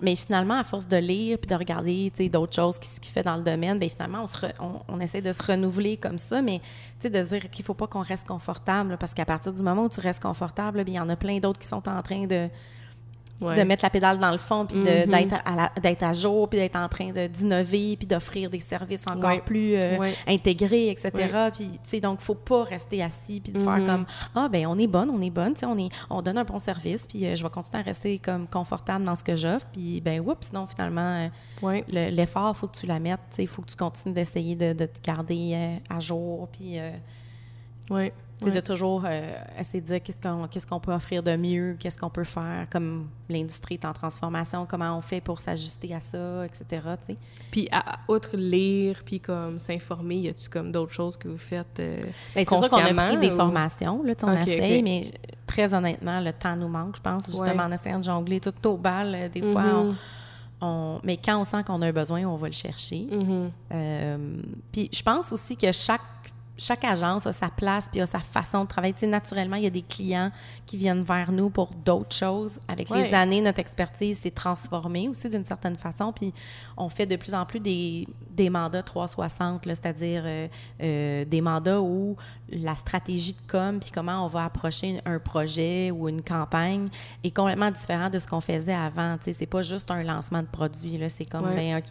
mais finalement, à force de lire puis de regarder d'autres choses qui se fait dans le domaine, bien, finalement, on, on, essaie de se renouveler comme ça, mais de se dire qu'il ne faut pas qu'on reste confortable, parce qu'à partir du moment où tu restes confortable, il y en a plein d'autres qui sont en train de, de mettre la pédale dans le fond, puis mm-hmm. d'être à, à, jour, puis d'être en train d'innover, puis d'offrir des services encore plus euh, intégrés, etc. Puis, tu sais, donc, faut pas rester assis, puis de faire mm-hmm. comme, ah, ben on est bonne, on est bonne, tu sais, on, est, on donne un bon service, puis euh, je vais continuer à rester comme confortable dans ce que j'offre, puis, ben, oups, sinon, finalement, euh, l'effort, il faut que tu la mettes, tu sais, il faut que tu continues d'essayer de, de, te garder à jour, puis... oui. C'est de toujours euh, essayer de dire qu'est-ce qu'on peut offrir de mieux, qu'est-ce qu'on peut faire, comme l'industrie est en transformation, comment on fait pour s'ajuster à ça, etc. Puis, à, outre lire, puis comme s'informer, y a-tu comme d'autres choses que vous faites euh, C'est sûr qu'on a pris des formations, là, on essaye, mais très honnêtement, le temps nous manque, je pense, justement, en essayant de jongler tout au bal, euh, des fois, mm-hmm. on, mais quand on sent qu'on a un besoin, on va le chercher. Mm-hmm. puis je pense aussi que chaque chaque agence a sa place puis a sa façon de travailler. naturellement, il y a des clients qui viennent vers nous pour d'autres choses. Avec les années, notre expertise s'est transformée aussi d'une certaine façon. Puis on fait de plus en plus des, des mandats 360, c'est-à-dire euh, euh, des mandats où la stratégie de com puis comment on va approcher un projet ou une campagne est complètement différent de ce qu'on faisait avant. Tu sais, c'est pas juste un lancement de produit. Là, c'est comme, ben, OK,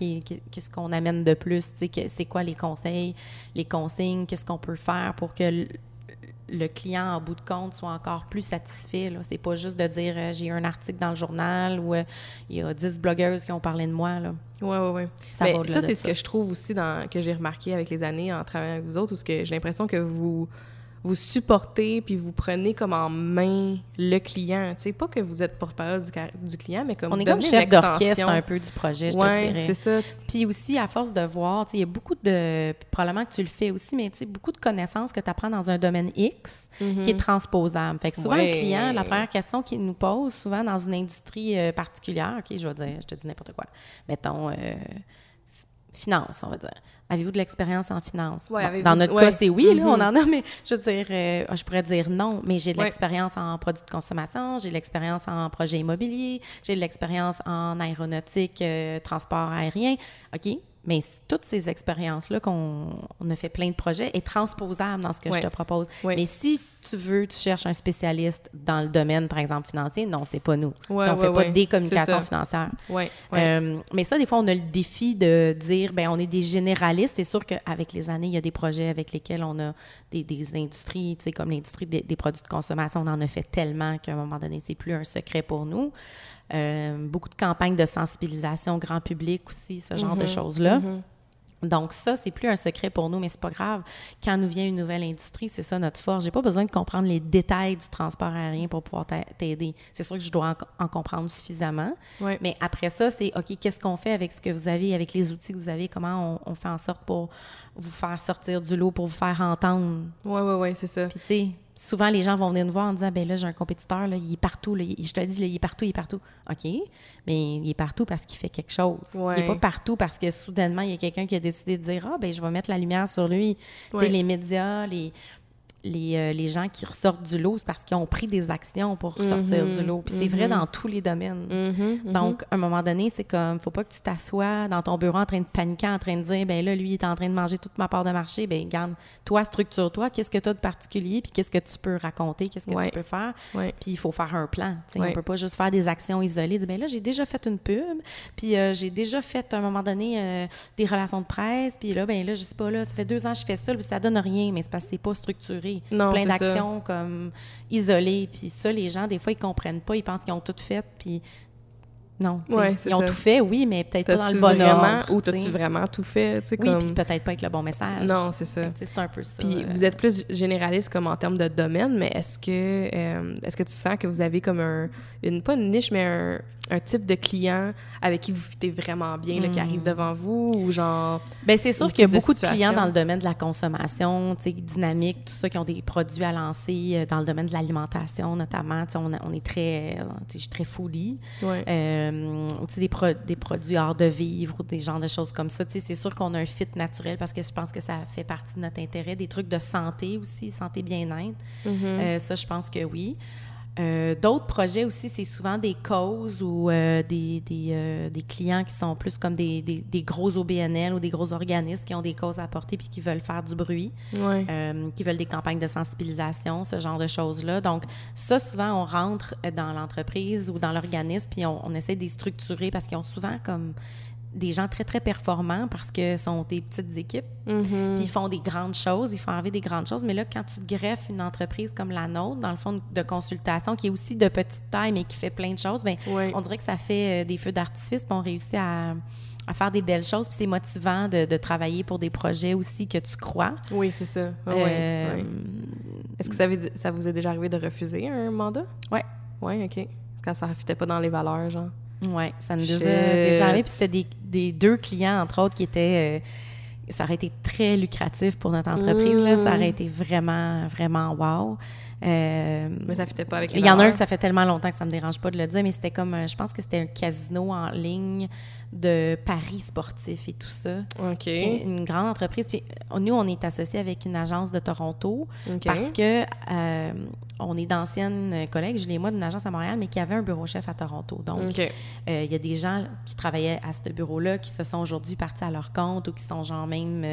qu'est-ce qu'on amène de plus? Tu sais, c'est quoi les conseils, les consignes, qu'est-ce qu'on peut faire pour que le client, en bout de compte, soit encore plus satisfait. C'est pas juste de dire euh, j'ai un article dans le journal ou euh, il y a 10 blogueuses qui ont parlé de moi. Oui, oui, oui. Ça, ça c'est ce que je trouve aussi dans, que j'ai remarqué avec les années en travaillant avec vous autres, parce que j'ai l'impression que vous vous supportez puis vous prenez comme en main le client. Tu sais, pas que vous êtes porte-parole du, du, client, mais comme On est comme chef d'orchestre un peu du projet, je te dirais. c'est ça. Puis aussi, à force de voir, tu sais, il y a beaucoup de... Probablement que tu le fais aussi, mais tu sais, beaucoup de connaissances que tu apprends dans un domaine X qui est mm-hmm. transposable. Fait que souvent, le client, la première question qu'il nous pose, souvent dans une industrie euh, particulière, OK, je vais dire, je te dis n'importe quoi, mettons... Euh, finance, on va dire. Avez-vous de l'expérience en finance? dans notre cas, c'est oui, là, on mm-hmm. en a, mais je veux dire, euh, je pourrais dire non, mais j'ai de l'expérience en produits de consommation, j'ai de l'expérience en projet immobilier, j'ai de l'expérience en aéronautique, euh, transport aérien. OK, mais toutes ces expériences-là qu'on a fait plein de projets est transposable dans ce que je te propose. Mais si tu veux, tu cherches un spécialiste dans le domaine, par exemple, financier, non, c'est pas nous. on ne fait pas des communications financières. Euh, mais ça, des fois, on a le défi de dire, ben on est des généralistes. C'est sûr qu'avec les années, il y a des projets avec lesquels on a des, des industries, tu sais, comme l'industrie des, des, produits de consommation, on en a fait tellement qu'à un moment donné, c'est plus un secret pour nous. Euh, beaucoup de campagnes de sensibilisation grand public aussi, ce genre de mhm. choses-là. Mhm. Donc ça, c'est plus un secret pour nous, mais c'est pas grave. Quand nous vient une nouvelle industrie, c'est ça notre force. J'ai pas besoin de comprendre les détails du transport aérien pour pouvoir t'aider. C'est sûr que je dois en, comprendre suffisamment. Mais après ça, c'est OK, qu'est-ce qu'on fait avec ce que vous avez, avec les outils que vous avez, comment on, fait en sorte pour vous faire sortir du lot, pour vous faire entendre. Oui, oui, oui, c'est ça. Puis tu sais, souvent, les gens vont venir nous voir en disant, ben là, j'ai un compétiteur, là, il est partout, là, je te dis, là, il est partout, il est partout. OK, mais il est partout parce qu'il fait quelque chose. Il n'est pas partout parce que soudainement, il y a quelqu'un qui a décidé de dire, ah, ben je vais mettre la lumière sur lui. Tu sais, les médias, les les, euh, les, gens qui ressortent du lot, c'est parce qu'ils ont pris des actions pour sortir du mhm. lot. Puis c'est vrai mhm. dans tous les domaines. Mhm, Donc, à un moment donné, c'est comme, faut pas que tu t'assoies dans ton bureau en train de paniquer, en train de dire, ben là, lui, il est en train de manger toute ma part de marché. Ben, garde, toi, structure-toi. Qu'est-ce que tu as de particulier? Puis qu'est-ce que tu peux raconter? Qu'est-ce que tu peux faire? Puis il faut faire un plan. On peut pas juste faire des actions isolées. Dire, ben là, j'ai déjà fait une pub. Puis euh, j'ai déjà fait, à un moment donné, euh, des relations de presse. Puis là, ben là, je sais pas, là, ça fait deux ans que je fais ça, puis ça donne rien. Mais c'est parce que c'est pas structuré plein d'actions comme isolées. Puis ça, les gens, des fois, ils comprennent pas. Ils pensent qu'ils ont tout fait. Puis non. ils ont tout fait, oui, mais peut-être pas dans le bon ordre. Ou as-tu vraiment tout fait? Oui, comme... puis peut-être pas avec le bon message. Non, c'est ça. C'est un peu ça. Puis vous êtes plus généraliste comme en termes de domaine, mais est-ce que, euh, est-ce que tu sens que vous avez comme un, une, pas une niche, mais un, un type de client avec qui vous fitez vraiment bien, là, qui arrive hmm. devant vous ou genre. Bien, c'est sûr qu'il y a beaucoup de, clients dans le domaine de la consommation, dynamique, tout ça, qui ont des produits à lancer euh, dans le domaine de l'alimentation, notamment. Sais, on, est très, sais, je suis très folie. Ouais. Euh, tu sais, des, des produits hors de vivre ou des genres de choses comme ça. C'est sûr qu'on a un fit naturel parce que je pense que ça fait partie de notre intérêt. Des trucs de santé aussi, santé bien-être. Mm-hmm. Euh, ça, je pense que oui. Euh, d'autres projets aussi, c'est souvent des causes ou euh, des, des, euh, des, clients qui sont plus comme des, des, des, gros OBNL ou des gros organismes qui ont des causes à porter puis qui veulent faire du bruit, qui veulent des campagnes de sensibilisation, ce genre de choses-là. Donc, ça, souvent, on rentre dans l'entreprise ou dans l'organisme puis on, on essaie de les structurer parce qu'ils ont souvent comme des gens très, très performants parce que sont des petites équipes. Mm-hmm. Puis ils font des grandes choses, ils font envie des grandes choses. Mais là, quand tu greffes une entreprise comme la nôtre, dans le fond de consultation, qui est aussi de petite taille, mais qui fait plein de choses, bien, on dirait que ça fait euh, des feux d'artifice, puis on réussit à, à, faire des belles choses. Puis c'est motivant de, de, travailler pour des projets aussi que tu crois. Oui, c'est ça. Euh, Est-ce que ça, ça, vous est déjà arrivé de refuser un mandat? Oui. Oui, OK. Quand ça ne fitait pas dans les valeurs, genre? Oui, ça nous a déjà arrivé. Puis c'était des, des, deux clients, entre autres, qui étaient. Euh, ça aurait été très lucratif pour notre entreprise. Là. Ça aurait mmh. été vraiment, vraiment wow. Euh, mais ça fitait pas avec les Il y en a un que ça fait tellement longtemps que ça me dérange pas de le dire, mais c'était comme, je pense que c'était un casino en ligne de paris sportifs et tout ça. OK. une grande entreprise. Puis, nous, on est associé avec une agence de Toronto parce que euh, on est d'anciennes collègues, je l'ai moi, d'une agence à Montréal, mais qui avait un bureau chef à Toronto. Donc, euh, il y a des gens qui travaillaient à ce bureau-là qui se sont aujourd'hui partis à leur compte ou qui sont genre même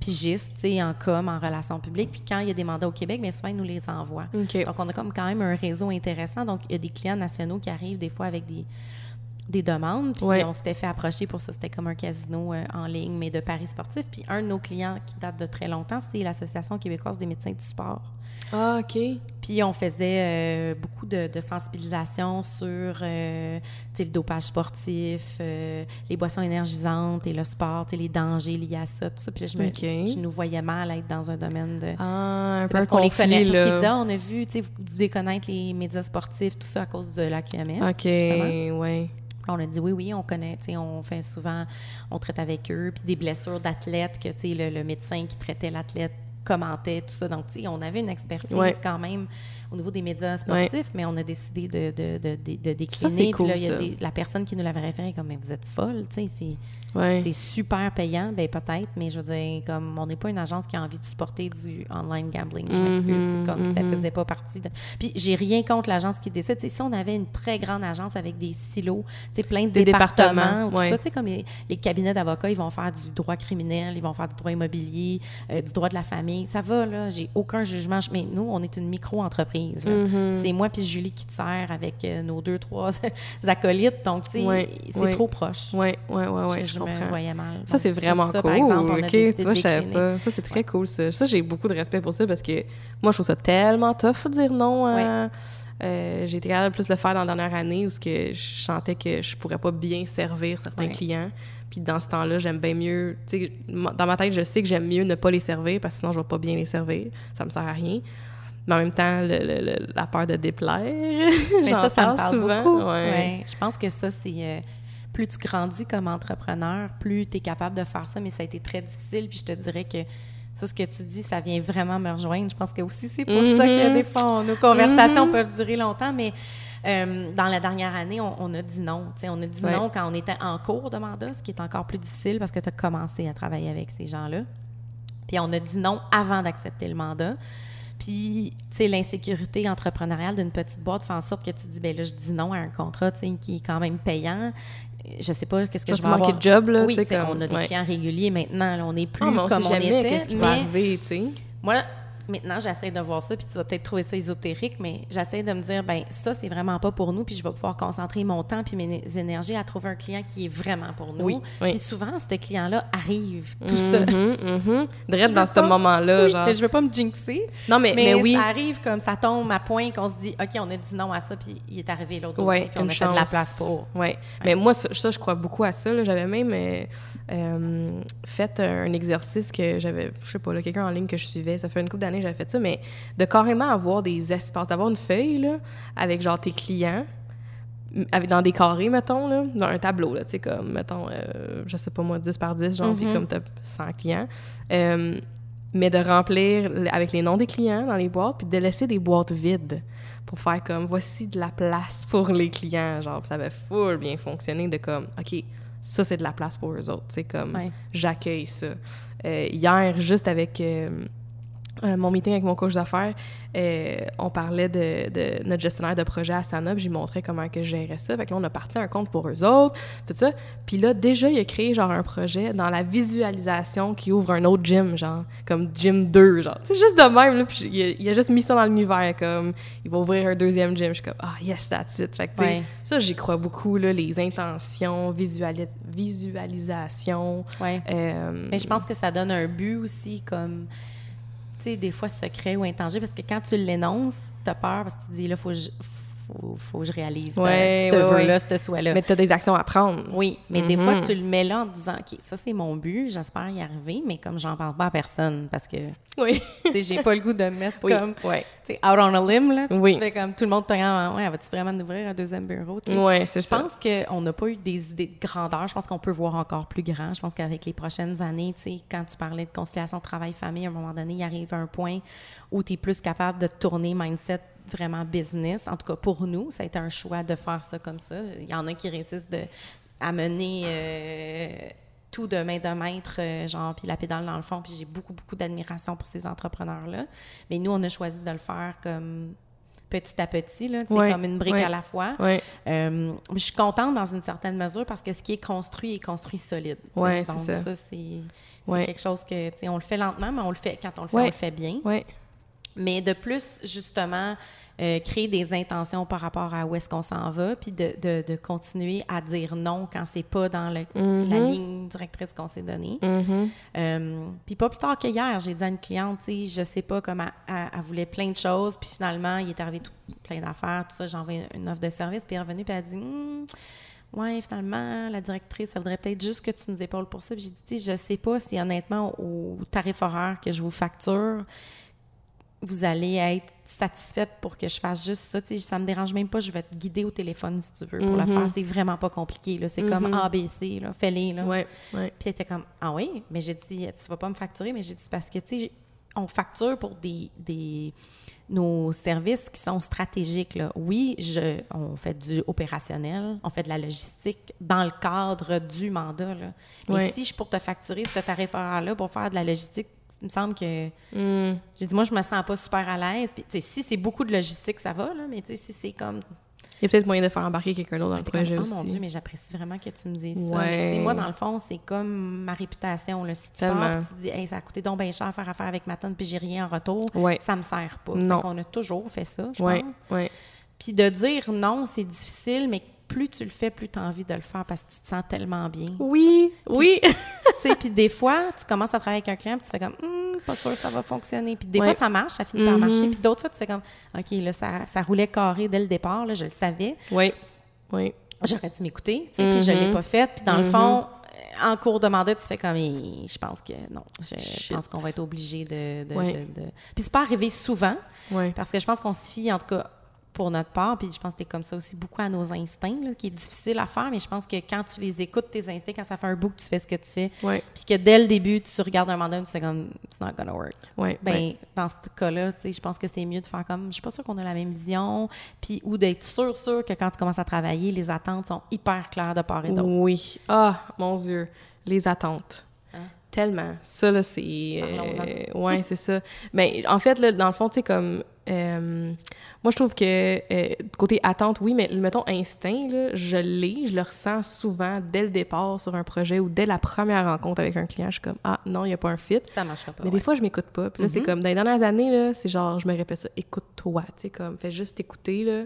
pigistes, tu sais, en com, en relations publiques. Puis quand il y a des mandats au Québec, bien souvent, ils nous les envoient. Donc, on a comme quand même un réseau intéressant. Donc, il y a des clients nationaux qui arrivent des fois avec des, des demandes. Puis on s'était fait approcher pour ça. C'était comme un casino euh, en ligne, mais de paris sportifs. Puis un de nos clients qui date de très longtemps, c'est l'Association québécoise des médecins du sport. Ah, OK. Puis on faisait euh, beaucoup de, sensibilisation sur euh, le dopage sportif, les boissons énergisantes et le sport, les dangers liés à ça, tout ça. Puis là, je, me, je nous voyais mal être dans un domaine de... Ah, un peu parce qu'on les connaît. Parce qu'ils disaient, ah, on a vu, tu sais, vous devez connaître les médias sportifs, tout ça à cause de la QMS. OK, oui. On a dit oui, oui, on connaît, on fait souvent, on traite avec eux, puis des blessures d'athlètes que, le, le, médecin qui traitait l'athlète commentait, tout ça. Donc, on avait une expertise quand même au niveau des médias sportifs, mais on a décidé de, de, de, de décliner. Ça, cool, puis là, il y a la personne qui nous l'avait référé comme, mais vous êtes folle, tu sais, c'est super payant, ben peut-être, mais je veux dire, comme on n'est pas une agence qui a envie de supporter du online gambling, je m'excuse, mm-hmm, comme si ça mm-hmm. faisait pas partie de... Puis j'ai rien contre l'agence qui décide. si on avait une très grande agence avec des silos, tu sais, plein de des départements, tout ça, tu sais, comme les, cabinets d'avocats, ils vont faire du droit criminel, ils vont faire du droit immobilier, euh, du droit de la famille, ça va, là, j'ai aucun jugement, mais nous, on est une micro-entreprise. Mm-hmm. C'est moi puis Julie qui te sert avec euh, nos deux, trois acolytes, donc, tu sais, c'est trop proche. Oui, oui, oui, oui me voyais mal. Ça, c'est vraiment cool. Par exemple, tu vois, je savais pas. Ça, c'est très cool, ça. Ça, j'ai beaucoup de respect pour ça parce que moi, je trouve ça tellement tough de dire non. Euh, j'ai été capable de plus le faire dans la dernière année où que je sentais que je pourrais pas bien servir certains clients. Puis dans ce temps-là, j'aime bien mieux. Dans ma tête, je sais que j'aime mieux ne pas les servir parce que sinon, je vais pas bien les servir. Ça me sert à rien. Mais en même temps, la peur de déplaire. Mais ça, ça me parle souvent. beaucoup. Ouais. Je pense que ça, c'est. Euh, plus tu grandis comme entrepreneur, plus tu es capable de faire ça, mais ça a été très difficile. Puis je te dirais que Ça, ce que tu dis, ça vient vraiment me rejoindre. Je pense que aussi, c'est pour ça que Mhm. des fois, nos conversations Mhm. peuvent durer longtemps, mais euh, dans la dernière année, on, on a dit non. On a dit Ouais. non quand on était en cours de mandat, ce qui est encore plus difficile parce que tu as commencé à travailler avec ces gens-là. Puis on a dit non avant d'accepter le mandat. Puis, tu sais, l'insécurité entrepreneuriale d'une petite boîte fait en sorte que tu dis, ben là, je dis non à un contrat, tu sais, qui est quand même payant. Je sais pas qu'est-ce que je tu vais avoir. de job, là, oui, comme- on a des ouais. clients réguliers maintenant, là, on n'est plus Ah, mais on comme on jamais était. qu'est-ce qui va arriver, tu sais. moi, maintenant, j'essaie de voir ça, puis tu vas peut-être trouver ça ésotérique, mais j'essaie de me dire, ben ça, c'est vraiment pas pour nous, puis je vais pouvoir concentrer mon temps puis mes énergies à trouver un client qui est vraiment pour nous. Oui, oui. Puis souvent, ce client-là arrive tout seul. Mhm, Drette veux dans ce pas- moment-là, Oui, genre. mais je veux pas me jinxer. Non, mais, Mais, mais oui. ça arrive comme ça tombe à point qu'on se dit, OK, on a dit non à ça, puis il est arrivé l'autre aussi, puis on a fait de la place pour. Ouais. Mais moi, ça, ça, je crois beaucoup à ça. là. J'avais même euh, euh, fait un exercice que j'avais, je sais pas, là, quelqu'un en ligne que je suivais. Ça fait une couple d'années que j'avais fait ça, mais de carrément avoir des espaces, d'avoir une feuille là, avec genre tes clients. Avec, dans des carrés, mettons, là, dans un tableau, là, tu sais, comme, mettons, euh, je sais pas moi, 10 par 10, genre, puis Mhm. comme t'as 100 clients. Euh, mais de remplir avec les noms des clients dans les boîtes, puis de laisser des boîtes vides pour faire comme voici de la place pour les clients genre ça avait full bien fonctionné de comme ok ça c'est de la place pour eux autres c'est comme Ouais. j'accueille ça Euh, hier juste avec euh, mon meeting avec mon coach d'affaires, euh, on parlait de, de notre gestionnaire de projet à Sana, puis j'ai montré comment que je gérais ça. Fait que là, on a parti un compte pour eux autres, tout ça. Puis là, déjà, il a créé genre un projet dans la visualisation qui ouvre un autre gym, genre, comme Gym 2, genre. C'est juste de même, là. Puis il a, il a juste mis ça dans l'univers, comme, il va ouvrir un deuxième gym. Je suis comme, ah, yes, that's it. Fait que, tu sais, Ouais. ça, j'y crois beaucoup, là, les intentions, visualis- visualisation. Ouais. euh, Mais je pense que ça donne un but aussi, comme, des fois secret ou intangible, parce que quand tu l'énonces, tu as peur parce que tu dis, là, faut, faut, faut que je réalise Ouais, ce ouais, vœu-là, ouais. ce souhait-là. Mais tu as des actions à prendre. Oui, mais des Mhm. fois, tu le mets là en te disant, OK, ça, c'est mon but, j'espère y arriver, mais comme j'en parle pas à personne, parce que, Oui. tu sais, j'ai pas le goût de me mettre Oui. comme, Ouais. tu sais, out on a limb, là, Oui. tu fais comme, tout le monde te regarde, ouais, vas-tu vraiment ouvrir un deuxième bureau? Ouais, c'est Je ça. pense qu'on n'a pas eu des idées de grandeur. Je pense qu'on peut voir encore plus grand. Je pense qu'avec les prochaines années, tu sais, quand tu parlais de conciliation travail-famille, à un moment donné, il arrive un point où tu es plus capable de tourner mindset vraiment business. En tout cas, pour nous, ça a été un choix de faire ça comme ça. Il y en a qui réussissent de, à mener euh, tout de main de maître, euh, genre, puis la pédale dans le fond. Puis j'ai beaucoup, beaucoup d'admiration pour ces entrepreneurs-là. Mais nous, on a choisi de le faire comme petit à petit, là, Ouais, comme une brique ouais. à la fois. Ouais. Euh, je suis contente dans une certaine mesure parce que ce qui est construit est construit solide. Donc c'est ça. ça, c'est quelque chose que, tu sais, on le fait lentement, mais on le fait, quand on le fait, on le fait bien. Mais de plus, justement, euh, créer des intentions par rapport à où est-ce qu'on s'en va, puis de, de- de continuer à dire non quand c'est pas dans le- Mhm. la ligne directrice qu'on s'est donnée. Mhm. Euh, puis pas plus tard que hier, j'ai dit à une cliente, tu sais, je sais pas comment elle, elle voulait plein de choses, puis finalement, il est arrivé tout, plein d'affaires, tout ça, j'ai envoyé une offre de service, puis elle est revenue, puis elle a dit, Hmm, ouais, finalement, la directrice, ça voudrait peut-être juste que tu nous épaules pour ça. Puis j'ai dit, tu sais, je sais pas si honnêtement, au tarif horaire que je vous facture, vous allez être satisfaite pour que je fasse juste ça. Tu sais, ça me dérange même pas, je vais te guider au téléphone si tu veux pour le Mhm. faire. C'est vraiment pas compliqué. C'est comme Mhm. ABC, là, fais-les. là. Ouais. Ouais. Puis elle était comme Ah oui, mais j'ai dit Tu vas pas me facturer, mais j'ai dit parce que tu sais, on facture pour des, des nos services qui sont stratégiques. Là. Oui, je, on fait du opérationnel, on fait de la logistique dans le cadre du mandat. Là. Mais si je pour te facturer ce tarif là pour faire de la logistique, il me semble que Mm. j'ai dit moi je me sens pas super à l'aise. Puis si c'est beaucoup de logistique, ça va là, mais tu sais si c'est comme Il y a peut-être moyen de faire embarquer quelqu'un d'autre dans le comme, projet oh aussi. mon Dieu, mais j'apprécie vraiment que tu me dises ça. Ouais. Moi, dans le fond, c'est comme ma réputation. Là. Si tu Tellement. pars et tu dis, hey, ça a coûté donc bien cher faire affaire avec ma tonne puis j'ai rien en retour, Ouais. ça me sert pas. Non. On a toujours fait ça, je Ouais. pense. Ouais. Puis de dire non, c'est difficile, mais plus tu le fais, plus tu as envie de le faire parce que tu te sens tellement bien. Oui. Oui. tu sais, puis des fois, tu commences à travailler avec un client puis tu fais comme, Hum, pas sûr que ça va fonctionner. Puis des Ouais. fois, ça marche, ça finit par Mhm. marcher. Puis d'autres fois, tu fais comme, OK, là, ça, ça roulait carré dès le départ, là, je le savais Oui. Oui. j'aurais dû m'écouter, tu sais, puis je l'ai pas fait. Puis dans le fond, en cours de mandat, tu fais comme, je pense que non, je Shit. pense qu'on va être obligé de... de- Ouais. de- de- Puis c'est pas arrivé souvent, Oui. parce que je pense qu'on se fie, en tout cas, pour notre part, puis je pense que tu es comme ça aussi beaucoup à nos instincts, là, qui est difficile à faire, mais je pense que quand tu les écoutes, tes instincts, quand ça fait un bout que tu fais ce que tu fais, Ouais. puis que dès le début, tu regardes un mandat et tu sais comme « it's not gonna work ». Ouais, Ben, ouais. dans ce cas-là, je pense que c'est mieux de faire comme, je suis pas sûre qu'on a la même vision, puis ou d'être sûr, sûr que quand tu commences à travailler, les attentes sont hyper claires de part et d'autre. Oui. Ah, mon Dieu. Les attentes. Hein? Tellement. Ça, là, c'est... Euh, ouais, c'est ça. Mais en fait, là, dans le fond, tu sais, comme... euh, moi, je trouve que euh, côté attente, oui, mais mettons instinct, là, je l'ai, je le ressens souvent dès le départ sur un projet ou dès la première rencontre avec un client. Je suis comme, ah non, il n'y a pas un fit. Ça marchera pas. Mais ouais. des fois, je m'écoute pas. Puis là, c'est Mhm. comme, dans les dernières années, c'est genre, je me répète ça, écoute-toi, tu sais, comme, fais juste écouter, là.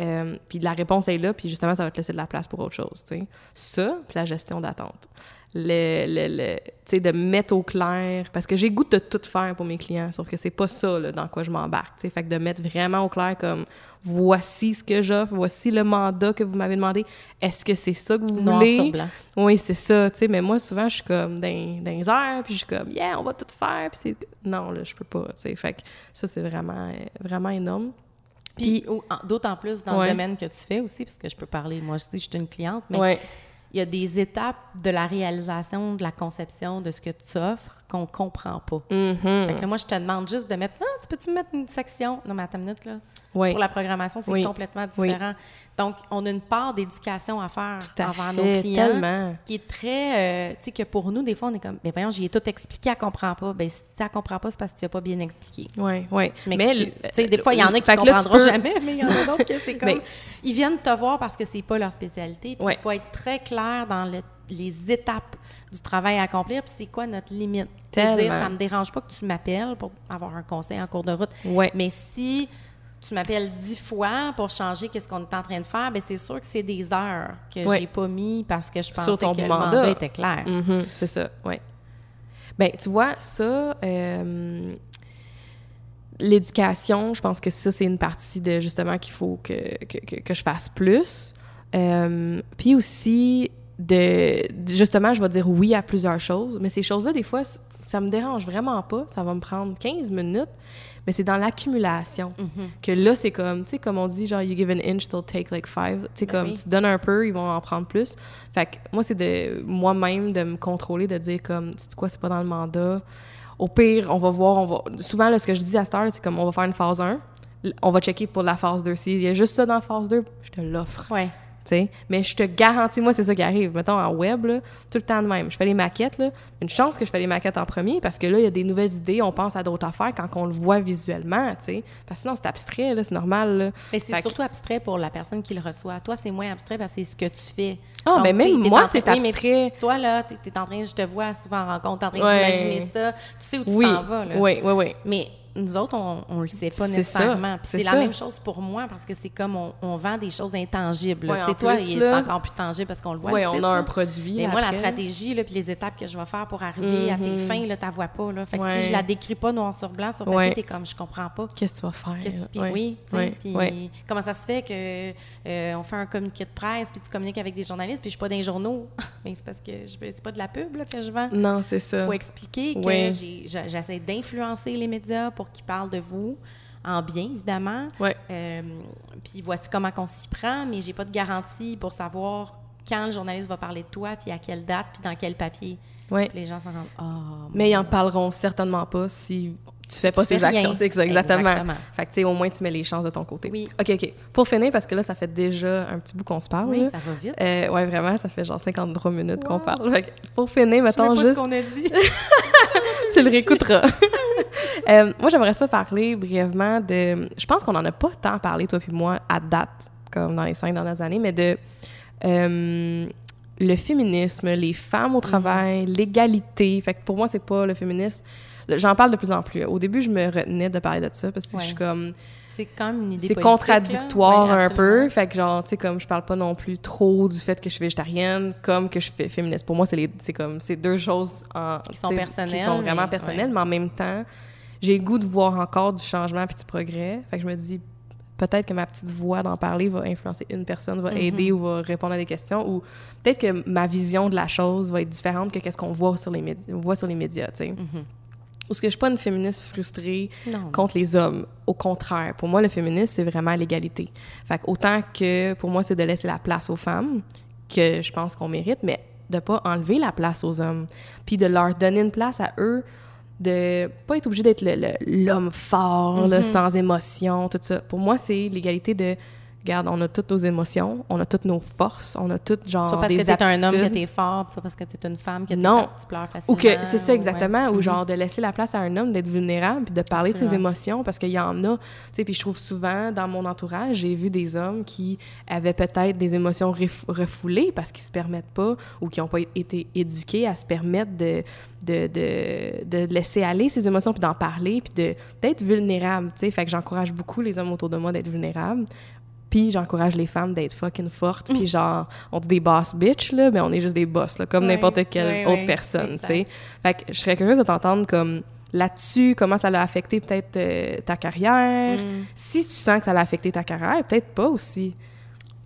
Euh, puis la réponse est là, puis justement, ça va te laisser de la place pour autre chose, tu sais. Ça, puis la gestion d'attente. Le, le, le- de mettre au clair, parce que j'ai goût de tout faire pour mes clients, sauf que c'est pas ça, là, dans quoi je m'embarque. Fait que de mettre vraiment au clair comme, voici ce que j'offre, voici le mandat que vous m'avez demandé, est-ce que c'est ça que vous Noir voulez? sur blanc. Oui, c'est ça, tu sais, mais moi, souvent, je suis comme dans, dans les airs, puis je suis comme, yeah, on va tout faire, puis c'est... Non, là, je peux pas, tu sais, fait que ça, c'est vraiment, vraiment énorme. Puis, d'autant plus dans Ouais. le domaine que tu fais aussi, parce que je peux parler, moi, je je suis une cliente, mais ouais, il y a des étapes de la réalisation, de la conception de ce que tu offres qu'on comprend pas. Mhm. Fait que là, moi, je te demande juste de mettre, ah, tu peux-tu mettre une section? Non, mais attends une minute, là. ouais, Pour la programmation, c'est Oui. complètement Oui. différent. Donc, on a une part d'éducation à faire tout à envers fait, nos clients. tellement. qui est très, euh, tu sais, que pour nous, des fois, on est comme, mais voyons, j'y ai tout expliqué, elle comprend pas. Ben, si elle comprend pas, c'est parce que tu n'as pas bien expliqué. Je m'excuse. le- Tu sais, des fois, il y en a qui ne comprendront peux- jamais, mais il y en a d'autres que c'est comme... Mais- Ils viennent te voir parce que c'est pas leur spécialité. Puis il faut être très clair dans le- les étapes du travail à accomplir, puis c'est quoi notre limite? C'est-à-dire, ça me dérange pas que tu m'appelles pour avoir un conseil en cours de route, Ouais. mais si tu m'appelles dix fois pour changer qu'est-ce qu'on est en train de faire, ben c'est sûr que c'est des heures que Ouais. j'ai pas mis parce que je pensais que le mandat. mandat était clair. Mhm, c'est ça, oui. Ben, tu vois, ça, euh, l'éducation, je pense que ça, c'est une partie de justement qu'il faut que, que, que, que je fasse plus. Euh, Puis aussi, de, justement, je vais dire oui à plusieurs choses, mais ces choses-là, des fois, ça me dérange vraiment pas. Ça va me prendre 15 minutes, mais c'est dans l'accumulation que là, c'est comme, tu sais, comme on dit, genre, you give an inch, they'll take like five. Tu sais, Ben comme, oui. tu donnes un peu, ils vont en prendre plus. Fait que moi, c'est de moi-même de me contrôler, de dire comme, c'est quoi, c'est pas dans le mandat. Au pire, on va voir, on va. Souvent, là, ce que je dis à cette heure, c'est comme, on va faire une phase 1, l- on va checker pour la phase 2. S'il y a juste ça dans la phase 2, je te l'offre. Ouais. Mais je te garantis, moi, c'est ça qui arrive. Mettons, en web, là, tout le temps de même. Je fais les maquettes, là. Une chance que je fais les maquettes en premier, parce que là, il y a des nouvelles idées, on pense à d'autres affaires quand on le voit visuellement. Parce que sinon, c'est abstrait, c'est normal, là. Mais c'est que- surtout abstrait pour la personne qui le reçoit. Toi, c'est moins abstrait parce que c'est ce que tu fais. Ah, Donc, ben même sais, t'es moi, c'est mais abstrait. tu- toi, là, tu es en train, je te vois souvent en rencontre, en train Ouais. d'imaginer ça. Tu sais où tu Oui, t'en vas, là. oui, oui, oui. Mais nous autres, on, on le sait pas nécessairement. c'est la même chose pour moi parce que c'est comme on, on vend des choses intangibles. Ouais, tu sais, toi, c'est encore plus tangible parce qu'on le voit. Oui, on site, a là. un produit. Mais moi, la stratégie, là, puis les étapes que je vais faire pour arriver à tes Mhm. fins, là, tu vois pas. Là. Fait que Ouais. si je la décris pas noir sur blanc sur papier, t'es comme, je comprends pas. Qu'est-ce que tu vas faire? Puis Ouais. oui, tu sais, Ouais, puis ouais. comment ça se fait que euh, on fait un communiqué de presse puis tu communiques avec des journalistes puis je suis pas dans les journaux? Mais c'est parce que je c'est pas de la pub là, que je vends. Non, c'est ça. faut expliquer que j'essaie d'influencer les médias pour qu'ils parlent de vous en bien évidemment. Ouais. Euh, puis voici comment on s'y prend, mais j'ai pas de garantie pour savoir quand le journaliste va parler de toi puis à quelle date puis dans quel papier. Ouais. Les gens sont comme oh. Mais ils en parleront certainement pas si tu fais tu pas fais ces actions. C'est exactement. Exactement. Fait que, tu sais, au moins, tu mets les chances de ton côté. Oui. OK, OK. Pour finir, parce que là, ça fait déjà un petit bout qu'on se parle. Oui, là. ça va vite. Euh, ouais, vraiment, ça fait genre 53 minutes qu'on parle. Fait que pour finir, Je sais mettons pas juste. ce qu'on a dit. tu le réécouteras. Euh, moi, j'aimerais ça parler brièvement de. Je pense qu'on n'en a pas tant parlé, toi puis moi, à date, comme dans les cinq dernières années, mais de euh, le féminisme, les femmes au travail, l'égalité. Fait que pour moi, c'est pas le féminisme. J'en parle de plus en plus. Au début, je me retenais de parler de ça parce que Ouais. je suis comme. C'est quand même une idée C'est contradictoire. Ouais, un peu. Fait que, genre, tu sais, comme je parle pas non plus trop du fait que je suis végétarienne, comme que je suis féministe. Pour moi, c'est comme, c'est deux choses en, Qui sont personnelles, Qui sont vraiment mais- personnelles, ouais. mais en même temps, j'ai le goût de voir encore du changement puis du progrès. Fait que je me dis, peut-être que ma petite voix d'en parler va influencer une personne, va Mhm. aider ou va répondre à des questions, ou peut-être que ma vision de la chose va être différente que qu'est-ce qu'on voit sur les médias, voit sur les médias, tu sais. Mhm. Ou ce que je suis pas une féministe frustrée Non. contre les hommes. Au contraire, pour moi, le féminisme, c'est vraiment l'égalité. Fait que autant que pour moi, c'est de laisser la place aux femmes, que je pense qu'on mérite, mais de pas enlever la place aux hommes. Puis de leur donner une place à eux, de pas être obligé d'être l'homme fort, là, sans émotion, tout ça. Pour moi, c'est l'égalité de. Regarde, on a toutes nos émotions, on a toutes nos forces, on a toutes genre C'est pas parce des que t'es un homme que t'es fort, c'est pas parce que t'es une femme que Non. tu pleures facilement. Ou que c'est ça ou- exactement, ouais. ou Mhm. genre de laisser la place à un homme d'être vulnérable puis de parler de ses émotions parce qu'il y en a, tu sais, puis je trouve souvent dans mon entourage, j'ai vu des hommes qui avaient peut-être des émotions ref- refoulées parce qu'ils se permettent pas ou qui n'ont pas été éduqués à se permettre de, de, de, de laisser aller ces émotions puis d'en parler puis de d'être vulnérable, tu sais, fait que j'encourage beaucoup les hommes autour de moi d'être vulnérables. Puis j'encourage les femmes d'être fucking fortes. Puis genre, on dit des boss bitch, là, mais on est juste des boss, là, comme n'importe quelle autre personne, tu sais. Fait que je serais curieuse de t'entendre comme là-dessus, comment ça l'a affecté peut-être euh, ta carrière. Mm. Si tu sens que ça l'a affecté ta carrière, peut-être pas aussi.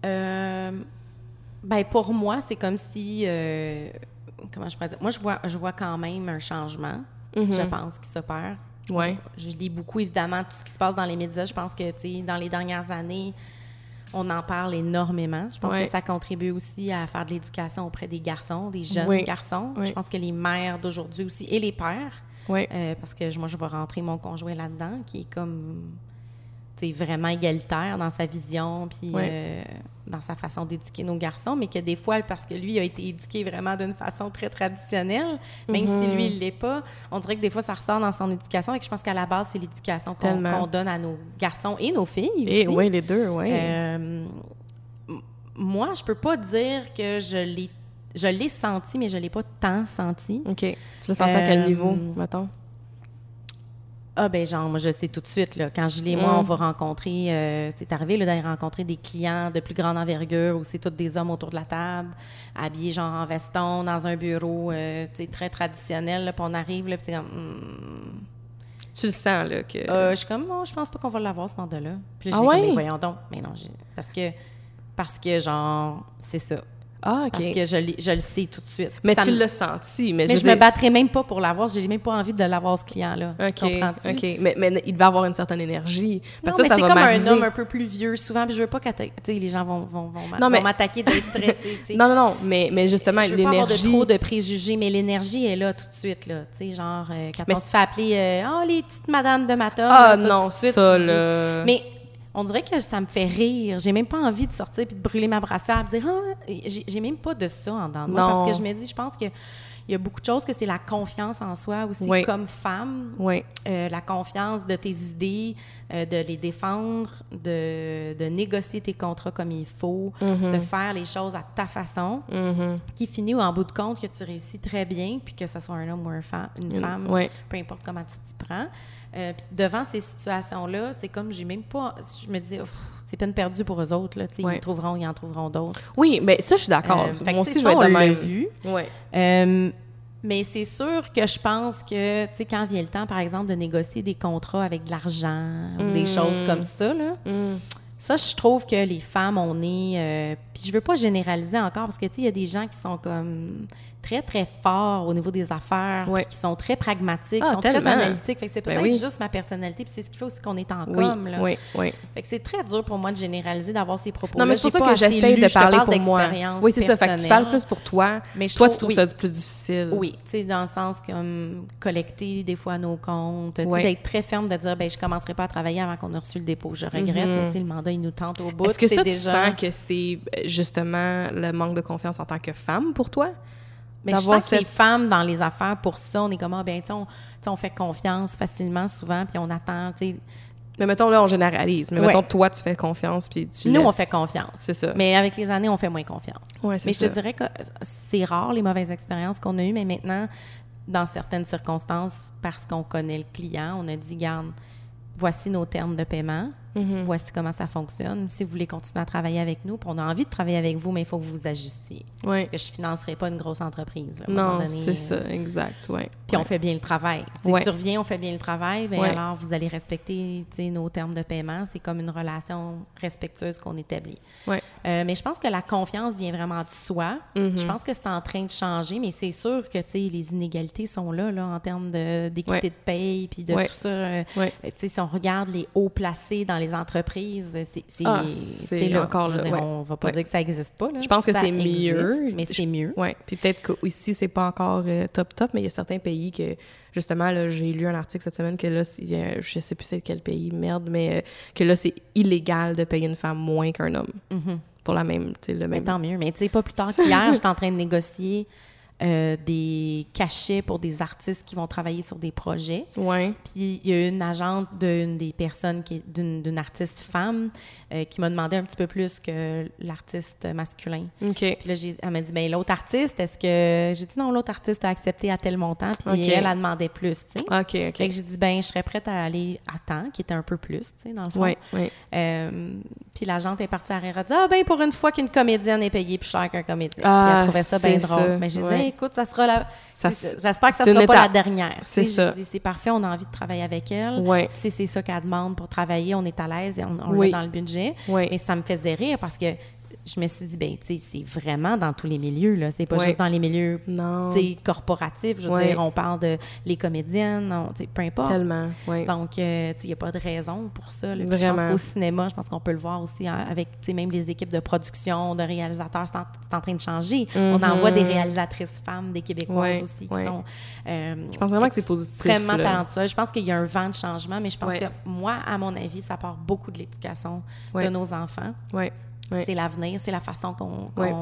Euh, ben pour moi, c'est comme si. euh, comment je pourrais dire? Moi, je vois, je vois quand même un changement, Mhm. je pense, qui s'opère. Ouais. Je lis beaucoup, évidemment, tout ce qui se passe dans les médias. Je pense que, tu sais, dans les dernières années, on en parle énormément. Je pense Ouais. que ça contribue aussi à faire de l'éducation auprès des garçons, des jeunes Oui. garçons. Oui. Je pense que les mères d'aujourd'hui aussi et les pères, euh, parce que moi, je vais rentrer mon conjoint là-dedans, qui est comme, tu vraiment égalitaire dans sa vision, puis euh, dans sa façon d'éduquer nos garçons, mais que des fois, parce que lui a été éduqué vraiment d'une façon très traditionnelle, même si lui, il l'est pas, on dirait que des fois, ça ressort dans son éducation, et que je pense qu'à la base, c'est l'éducation qu'on donne à nos garçons et nos filles Et aussi. ouais, les deux, ouais. Euh, moi, je peux pas dire que je l'ai je l'ai senti, mais je l'ai pas tant senti. OK. Tu l'as senti à quel euh, niveau, mettons? Ah ben genre, moi je sais tout de suite, là, quand Julie et moi, Mm. on va rencontrer, euh, c'est arrivé là, d'aller rencontrer des clients de plus grande envergure où c'est tous des hommes autour de la table, habillés genre en veston, dans un bureau, euh, tu sais, très traditionnel, là, puis on arrive, là, puis c'est comme... hmm. Tu le sens, là, que... Euh, je suis comme, oh, je pense pas qu'on va l'avoir ce mandat-là. Puis là, Ah comme, ouais? voyons donc. Mais non, j'ai- parce que, parce que genre, c'est ça. Ah, OK. Parce que je, je le sais tout de suite. Mais Ça tu me- l'as senti, mais, Mais je je veux me battrais même pas pour l'avoir. J'ai même pas envie de l'avoir, ce client-là. OK, Comprends-tu? OK. Mais, mais il devait avoir une certaine énergie. Parce non, que ça, mais ça c'est comme un homme un peu plus vieux, souvent. Puis je veux pas que les gens vont, vont, vont Non, mais- vont m'attaquer d'être très. Non, non, non, mais, mais justement, je veux pas avoir de l'énergie... trop de préjugés, mais l'énergie est là tout de suite, là. Tu sais, genre, euh, quand Mais on se fait appeler euh, « Oh, les petites madames de ma table Ah là, non, ça, dis- là... Mais on dirait que ça me fait rire. J'ai même pas envie de sortir puis de brûler ma brassière et de dire ah, j'ai même pas de ça en dedans de moi Non. parce que je me dis je pense que il y a beaucoup de choses que c'est la confiance en soi aussi Oui. comme femme, Oui, euh, la confiance de tes idées, euh, de les défendre, de, de négocier tes contrats comme il faut, Mm-hmm. de faire les choses à ta façon, Mhm. qui finit en bout de compte que tu réussis très bien, puis que ce soit un homme ou un une femme, peu importe comment tu t'y prends. Euh, devant ces situations-là, c'est comme j'ai même pas. Je me dis, c'est peine perdue pour eux autres. Là, Ouais. Ils trouveront, ils en trouveront d'autres. Oui, mais ça, je suis d'accord. Euh, Moi aussi, je vais être même. vu. Ouais. Euh, mais c'est sûr que je pense que, tu sais, quand vient le temps, par exemple, de négocier des contrats avec de l'argent ou des Mm. choses comme ça, là, Mm. Ça, je trouve que les femmes, on est. euh, puis je veux pas généraliser encore parce que, tu sais, il y a des gens qui sont comme très, très forts au niveau des affaires, Ouais. qui sont très pragmatiques, Ah, qui sont très analytiques. Fait que c'est Ben peut-être oui. juste ma personnalité, puis c'est ce qui fait aussi qu'on est en Oui, com, là. oui, oui. Fait que c'est très dur pour moi de généraliser, d'avoir ces propos Non, mais c'est pour ça que j'essaie de parler pour moi. Oui, c'est ça. Fait que tu parles plus pour toi. Mais je toi, trouve- tu trouves ça plus difficile. Oui, tu sais, dans le sens comme collecter des fois nos comptes, tu sais, Ouais. d'être très ferme, de dire, ben je commencerai pas à travailler avant qu'on ait reçu le dépôt. Je regrette, mais tu le mandat, il nous tente au bout. Est-ce que c'est ça, déjà... tu sens que c'est euh, justement le manque de confiance en tant que femme pour toi? Mais je sens que les femmes, dans les affaires, pour ça, on est comme, ah, ben, tu sais, on, on fait confiance facilement, souvent, puis on attend, tu sais. Mais mettons, là, on généralise. Mais Ouais. mettons, toi, tu fais confiance, puis tu Nous, on fait confiance. C'est ça. Mais avec les années, on fait moins confiance. Ouais, c'est Mais je te dirais que c'est rare, les mauvaises expériences qu'on a eues, mais maintenant, dans certaines circonstances, parce qu'on connaît le client, on a dit, garde, voici nos termes de paiement. Mhm. Voici comment ça fonctionne. Si vous voulez continuer à travailler avec nous, on a envie de travailler avec vous, mais il faut que vous vous ajustiez. Ouais. Parce que je ne financerai pas une grosse entreprise. là, Non, donné, c'est ça, exact, ouais. Puis on fait bien le travail. Ouais. Tu reviens, on fait bien le travail, bien Ouais. alors vous allez respecter nos termes de paiement. C'est comme une relation respectueuse qu'on établit. Ouais. Euh, mais je pense que la confiance vient vraiment de soi. Mhm. Je pense que c'est en train de changer, mais c'est sûr que les inégalités sont là, là en termes de- d'équité de paye, puis de tout ça. Euh, si on regarde les hauts placés dans les entreprises, c'est Ah, encore là, ouais. On va pas Ouais. dire que ça n'existe pas. là. Je pense que c'est mieux. mais c'est mieux. Oui, puis peut-être qu'ici, c'est pas encore euh, top top, mais il y a certains pays que, justement, j'ai lu un article cette semaine que là, a- je sais plus c'est quel pays, merde, mais euh, que là, c'est illégal de payer une femme moins qu'un homme Mhm. pour la même, le Mais même. tant mieux. Mais tu sais, pas plus tard qu'hier, j'étais en train de négocier euh, des cachets pour des artistes qui vont travailler sur des projets. Ouais. Puis il y a une agente d'une des personnes, qui d'une artiste femme, euh, qui m'a demandé un petit peu plus que l'artiste masculin. OK. Puis là, j'ai- elle m'a dit, ben l'autre artiste, est-ce que... J'ai dit, non, l'autre artiste a accepté à tel montant, puis elle, a demandé plus, tu sais. OK, OK. Fait que j'ai dit, ben je serais prête à aller à temps, qui était un peu plus, tu sais, dans le fond. Ouais, ouais. Euh, puis l'agente est partie à rire. Elle a dit Ah, ben, pour une fois qu'une comédienne est payée plus cher qu'un comédien. Ah, puis elle trouvait ça bien drôle. ça, Mais j'ai ouais. dit Écoute, ça sera la. J'espère que ça sera pas la dernière. C'est ça. C'est parfait, on a envie de travailler avec elle. Ouais. Si c'est ça qu'elle demande pour travailler, on est à l'aise et on, on Oui. l'a dans le budget. Oui. Mais ça me faisait rire parce que je me suis dit Ben, tu sais, c'est vraiment dans tous les milieux, là. C'est pas Ouais. juste dans les milieux. Non. tu sais, corporatifs, je veux Ouais. dire, on parle de les comédiennes, on- tu sais, peu importe. Tellement, ouais. Donc, euh, tu sais, il n'y a pas de raison pour ça. là. Je pense qu'au cinéma, je pense qu'on peut le voir aussi hein, avec, tu sais, même les équipes de production, de réalisateurs, c'est en, train de changer. On en voit des réalisatrices femmes, des Québécoises aussi, qui sont... euh, Je pense vraiment que c'est positif, Extrêmement talentueuses. Je pense qu'il y a un vent de changement, mais je pense que moi, à mon avis, ça part beaucoup de l'éducation de nos enfants. Ouais. Ouais. C'est l'avenir, c'est la façon qu'on... Ouais.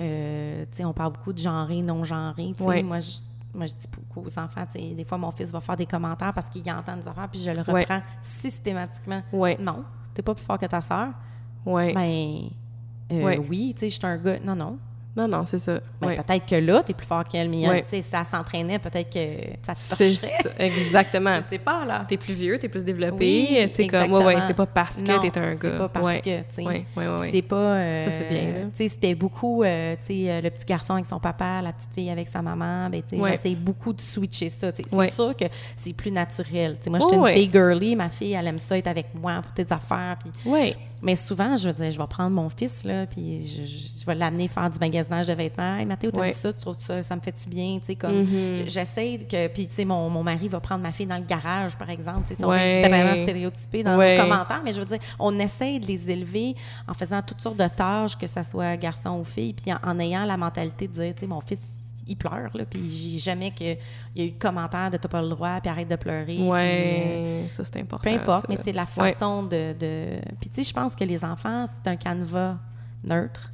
euh, on parle beaucoup de genré, non-genré. Ouais. Moi, je, moi, je dis beaucoup aux enfants, des fois, mon fils va faire des commentaires parce qu'il entend des affaires, puis je le reprends systématiquement. Non, t'es pas plus fort que ta sœur. Ouais. Ben, euh, oui, tu sais, je suis un gars. Non, non. Non, non, c'est ça. Ben, ouais. peut-être que là, t'es plus fort qu'elle, mais Ouais. tu sais, ça s'entraînait, peut-être que ça te C'est torcherait. ça, exactement. Je sais pas, là. T'es plus vieux, t'es plus développé. Oui, tu comme, ouais, ouais, c'est pas parce que Non, t'es un gars. c'est pas parce ouais. que, tu sais. Ouais, ouais, ouais, ouais. C'est pas. euh, Ça, c'est bien. Tu sais, c'était beaucoup, euh, tu sais, euh, le petit garçon avec son papa, la petite fille avec sa maman. Ben, tu sais, Ouais. j'essaie beaucoup de switcher ça. tu. C'est Ouais. sûr que c'est plus naturel. Tu sais, moi, j'étais Oh, une ouais. fille girly. Ma fille, elle aime ça être avec moi pour tes affaires. Puis Ouais. Mais souvent, je veux dire, je vais prendre mon fils, là, puis je, je- je vais l'amener faire du magasinage de vêtements. Hey, Mathéo, t'aimes Ouais. ça? Tu trouves ça? Ça me fait-tu bien? Tu sais, comme, Mhm. j- j'essaie que, puis tu sais, mon, mon mari va prendre ma fille dans le garage, par exemple. Tu sais, on Ouais. est vraiment stéréotypés dans Ouais. nos commentaires, mais je veux dire, on essaie de les élever en faisant toutes sortes de tâches, que ce soit garçon ou fille, puis en, en ayant la mentalité de dire, tu sais, mon fils, il pleure, là, puis j'ai jamais qu'il y a eu de commentaire de t'as pas le droit, puis arrête de pleurer. puis, euh, Ouais. Ça, c'est important. peu importe, ça. mais c'est la Ouais. façon de, de- Puis tu sais, je pense que les enfants, c'est un canevas neutre.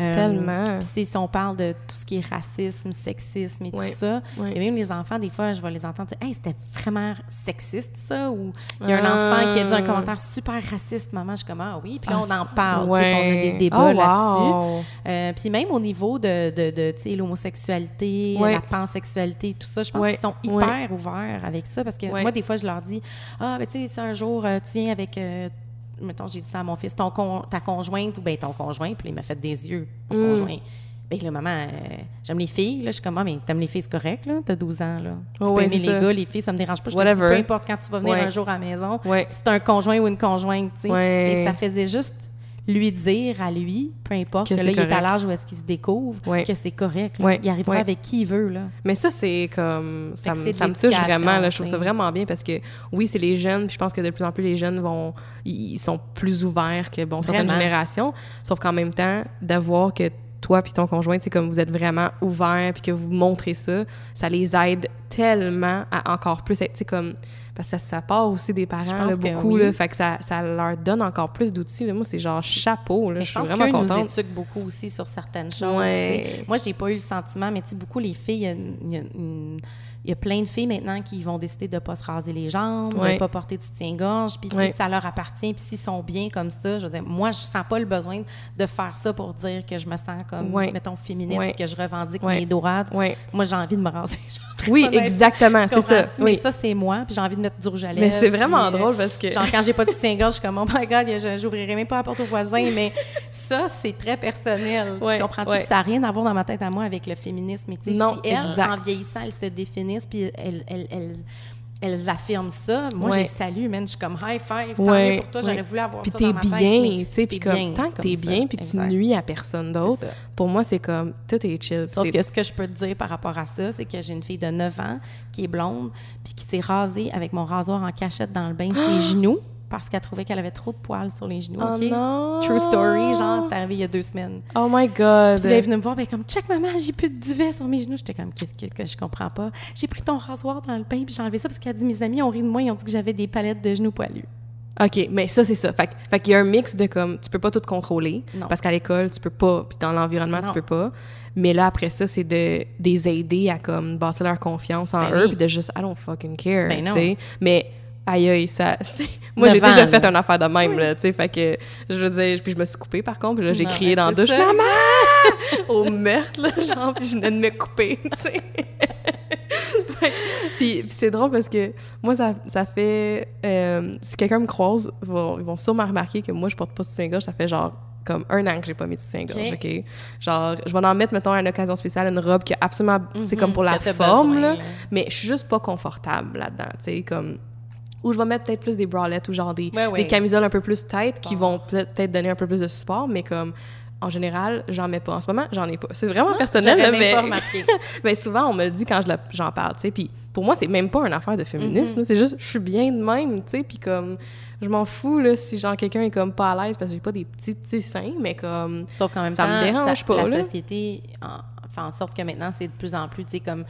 Euh, Tellement. Sais, si on parle de tout ce qui est racisme, sexisme et tout ça, et même les enfants, des fois, je vais les entendre dire Hey, c'était vraiment sexiste ça Ou il y a un Ah. enfant qui a dit un commentaire super raciste, maman. Je suis comme Ah oui, puis là, on Ah, en parle, on a des débats Oh, là-dessus. wow. Euh, puis même au niveau de, de, de, l'homosexualité, la pansexualité, tout ça, je pense qu'ils sont hyper ouverts avec ça parce que moi, des fois, je leur dis Ah, ben tu sais, si un jour euh, tu viens avec. Mettons, j'ai dit ça à mon fils, ton con- ta conjointe ou ben ton conjoint, puis il m'a fait des yeux, ton Mm. conjoint. Ben là, maman, euh, j'aime les filles. Là, je suis comme, ah, mais t'aimes les filles, c'est correct, là. T'as 12 ans, là. Tu peux ouais, aimer les ça. gars, les filles, ça me dérange pas. Je te dis, peu importe quand tu vas venir Ouais. un jour à la maison, Ouais. si t'as un conjoint ou une conjointe, tu sais. Et ça faisait juste lui dire à lui, peu importe, Que que, là, il est à l'âge où est-ce qu'il se découvre, que c'est correct. là. Il arrivera avec qui il veut, là. Mais ça, c'est comme. Ça, me- ça me touche vraiment. Là, je trouve ça vraiment bien parce que, oui, c'est les jeunes. Puis je pense que de plus en plus, les jeunes vont. Ils sont plus ouverts que, bon, certaines Vraiment. générations. Sauf qu'en même temps, d'avoir que toi puis ton conjoint, c'est comme vous êtes vraiment ouverts puis que vous montrez ça, ça les aide tellement à encore plus être, comme. Parce que ça, ça part aussi des parents, là, beaucoup, oui. là. Fait que ça, ça leur donne encore plus d'outils. là. Moi, c'est genre chapeau, là. Je je suis pense vraiment qu'eux nous contente. éduquent beaucoup aussi sur certaines choses. Ouais. Moi, j'ai pas eu le sentiment, mais tu sais, beaucoup les filles, il y a une- il y, a une- il y a plein de filles maintenant qui vont décider de pas se raser les jambes, de Ouais. pas porter de soutien-gorge, puis Ouais. ça leur appartient, puis s'ils sont bien comme ça, je veux dire, moi, je sens pas le besoin de faire ça pour dire que je me sens comme, mettons, féministe, que je revendique mes droits. Moi, j'ai envie de me raser les jambes Oui, exactement, c'est ça. Mais Oui. ça, c'est moi, puis j'ai envie de mettre du rouge à lèvres. Mais c'est vraiment puis, euh, drôle parce que. Genre, quand j'ai pas de soutien-gorge, je suis comme, oh my god, j'ouvrirai même pas la porte aux voisins, mais ça, c'est très personnel. Ouais, tu comprends-tu? ouais. Ça n'a rien à voir dans ma tête à moi avec le féminisme. Mais tu sais, Non, si exact. en vieillissant, elles se puis elles, elles, elles, elles affirment ça, moi, Ouais. j'ai salut, man. Je suis comme high five. Tant Ouais, mieux pour toi, j'aurais voulu avoir Puis ça t'es dans ma tête. bien, sais, puis t'es comme, bien tant que t'es bien, puis tu nuis à personne d'autre, pour moi, c'est comme, tout est chill. Sauf que ce que je peux te dire par rapport à ça, c'est que j'ai une fille de 9 ans qui est blonde, puis qui s'est rasée avec mon rasoir en cachette dans le bain ses genoux parce qu'elle trouvait qu'elle avait trop de poils sur les genoux. Oh non! True story, genre, c'est arrivé il y a deux semaines. Oh my God! Puis là, elle est venue me voir, ben comme, check maman, j'ai plus de duvet sur mes genoux. J'étais comme, qu'est-ce que, que je comprends pas? J'ai pris ton rasoir dans le bain, puis j'ai enlevé ça parce qu'elle a dit, mes amis ont ri de moi, ils ont dit que j'avais des palettes de genoux poilus. OK, mais ça, c'est ça. Fait, que- fait qu'il y a un mix de comme, tu peux pas tout contrôler. Non. Parce qu'à l'école, tu peux pas, puis dans l'environnement, tu peux pas. Mais là, après ça, c'est de des aider à comme bâtir leur confiance en Ben eux, oui. puis de juste, I don't fucking care, Ben tu non. sais. Mais aïe aïe, ça. c'est- Moi, j'ai déjà fait une affaire de même, là, tu sais. Fait que, je veux dire, puis je me suis coupée par contre, puis là, j'ai crié ben, dans la douche, maman! Au meurtre, là, genre, puis je venais de me couper, tu sais. puis, puis c'est drôle parce que moi, ça, ça fait. euh, si quelqu'un me croise, ils vont, ils vont sûrement remarquer que moi, je porte pas de soutien-gorge. Ça fait genre comme un an que j'ai pas mis de soutien-gorge, Ok. OK? Genre, je vais en mettre, mettons, à une occasion spéciale, une robe qui a absolument. tu sais, comme pour la Mhm, que t'as forme, besoin, là. là. Mais je suis juste pas confortable là-dedans, tu sais, comme. Ou je vais mettre peut-être plus des bralettes ou genre des, Ouais, ouais. des camisoles un peu plus tight qui vont peut-être donner un peu plus de support, mais comme. En général, j'en mets pas. En ce moment, j'en ai pas. C'est vraiment personnel, là, mais ben souvent, on me le dit quand je j'en parle, tu sais. Puis pour moi, c'est même pas une affaire de féminisme. là. C'est juste, je suis bien de même, tu sais. Puis comme, je m'en fous, là, si genre quelqu'un est comme pas à l'aise parce que j'ai pas des petits, petits seins, mais comme. Sauf qu'en même Ça temps, me dérange pas, la là. société en, fait en sorte que maintenant, c'est de plus en plus, tu sais, comme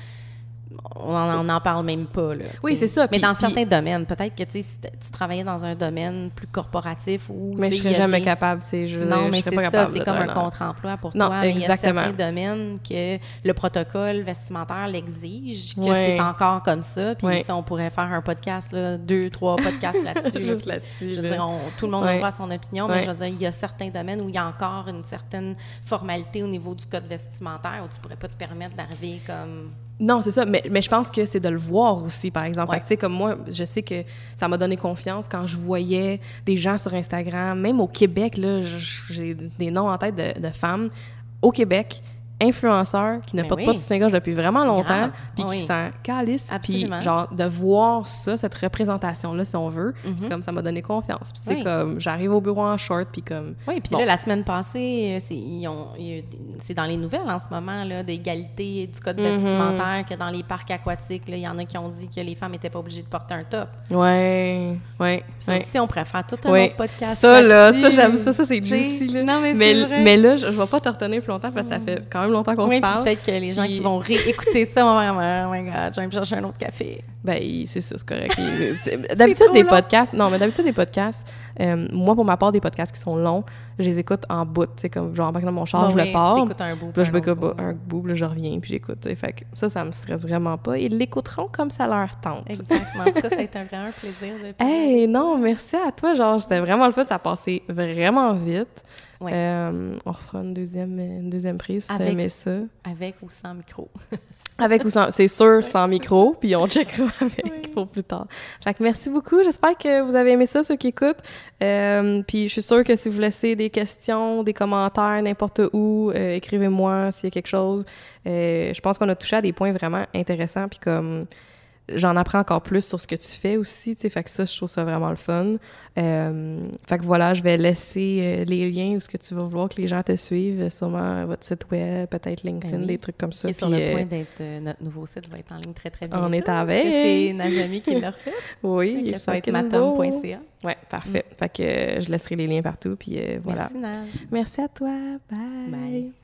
on en, on en parle même pas, là. Oui, c'est ça, Mais dans certains domaines, peut-être que, si tu travaillais dans un domaine plus corporatif ou... Mais je serais a jamais des- capable. Je Non, mais c'est ça, c'est comme un contre-emploi pour Non, toi. Mais il y a certains domaines que le protocole vestimentaire l'exige, que c'est encore comme ça. Puis si on pourrait faire un podcast, là, deux, trois podcasts là-dessus. Juste Je veux dire, on- tout le monde a droit à son opinion, mais je veux dire, il y a certains domaines où il y a encore une certaine formalité au niveau du code vestimentaire où tu pourrais pas te permettre d'arriver comme... Non, c'est ça, mais, mais je pense que c'est de le voir aussi, par exemple. Ouais. Tu sais, comme moi, je sais que ça m'a donné confiance quand je voyais des gens sur Instagram, même au Québec, là, j'ai des noms en tête de, de femmes, au Québec, influenceurs qui ne Mais portent oui. pas de soutien-gorge depuis vraiment longtemps, puis qui s'en calissent, puis genre de voir ça, cette représentation-là, si on veut, Mhm. c'est comme ça m'a donné confiance. Puis tu sais, Oui. comme j'arrive au bureau en short, puis comme... Oui, puis Bon. là, la semaine passée, c'est dans les nouvelles en ce moment, là, d'égalité du code Mhm. vestimentaire, que dans les parcs aquatiques, il y en a qui ont dit que les femmes n'étaient pas obligées de porter un top. Ouais, ouais, Ça ouais. aussi, on faire tout un Ouais. autre podcast Ça, là, ça, j'aime ça. Ça, c'est juicy, là. Non, mais, mais, vrai. mais là, je, je vais pas te retenir plus longtemps parce que ça fait quand même longtemps qu'on Oui, se parle. peut-être que les gens Puis- qui vont réécouter ça vont faire « Oh my God, je vais me chercher un autre café. Ben, c'est ça, c'est correct. Sais, d'habitude, des long. podcasts, non, mais d'habitude, des podcasts, euh, moi, pour ma part, des podcasts qui sont longs, je les écoute en bout, tu sais, comme genre, dans mon char, je le pars. puis un bout, là, je m'écoute un bout, puis là, je reviens, puis j'écoute. Fait que ça, ça me stresse vraiment pas. Ils l'écouteront comme ça leur tente. Exactement. En tout cas, ça a été un vraiment plaisir de Hey, non, merci à toi. Genre, c'était vraiment le fun. Ça a passé vraiment vite. Ouais. Euh, on refera une deuxième, une deuxième prise si Avec- ça? Avec ou sans micro. Avec ou sans, c'est sûr, sans micro, puis on checkera avec pour plus tard. Fait que merci beaucoup. J'espère que vous avez aimé ça, ceux qui écoutent. Euh, puis je suis sûre que si vous laissez des questions, des commentaires, n'importe où, euh, écrivez-moi s'il y a quelque chose. Je pense qu'on a touché à des points vraiment intéressants, puis comme j'en apprends encore plus sur ce que tu fais aussi, tu sais, fait que ça, je trouve ça vraiment le fun. Euh, fait que voilà, je vais laisser euh, les liens où ce que tu vas vouloir que les gens te suivent, sûrement votre site web, peut-être LinkedIn, Ben oui. des trucs comme ça. Est sur le euh, point d'être... euh, notre nouveau site va être en ligne très, très On bientôt. est à. C'est Najami qui l'a refait. Oui, il ça va être matom.ca. Ouais, parfait. Fait que euh, je laisserai les liens partout, puis euh, voilà. Merci, Naj. Merci à toi. Bye. Bye.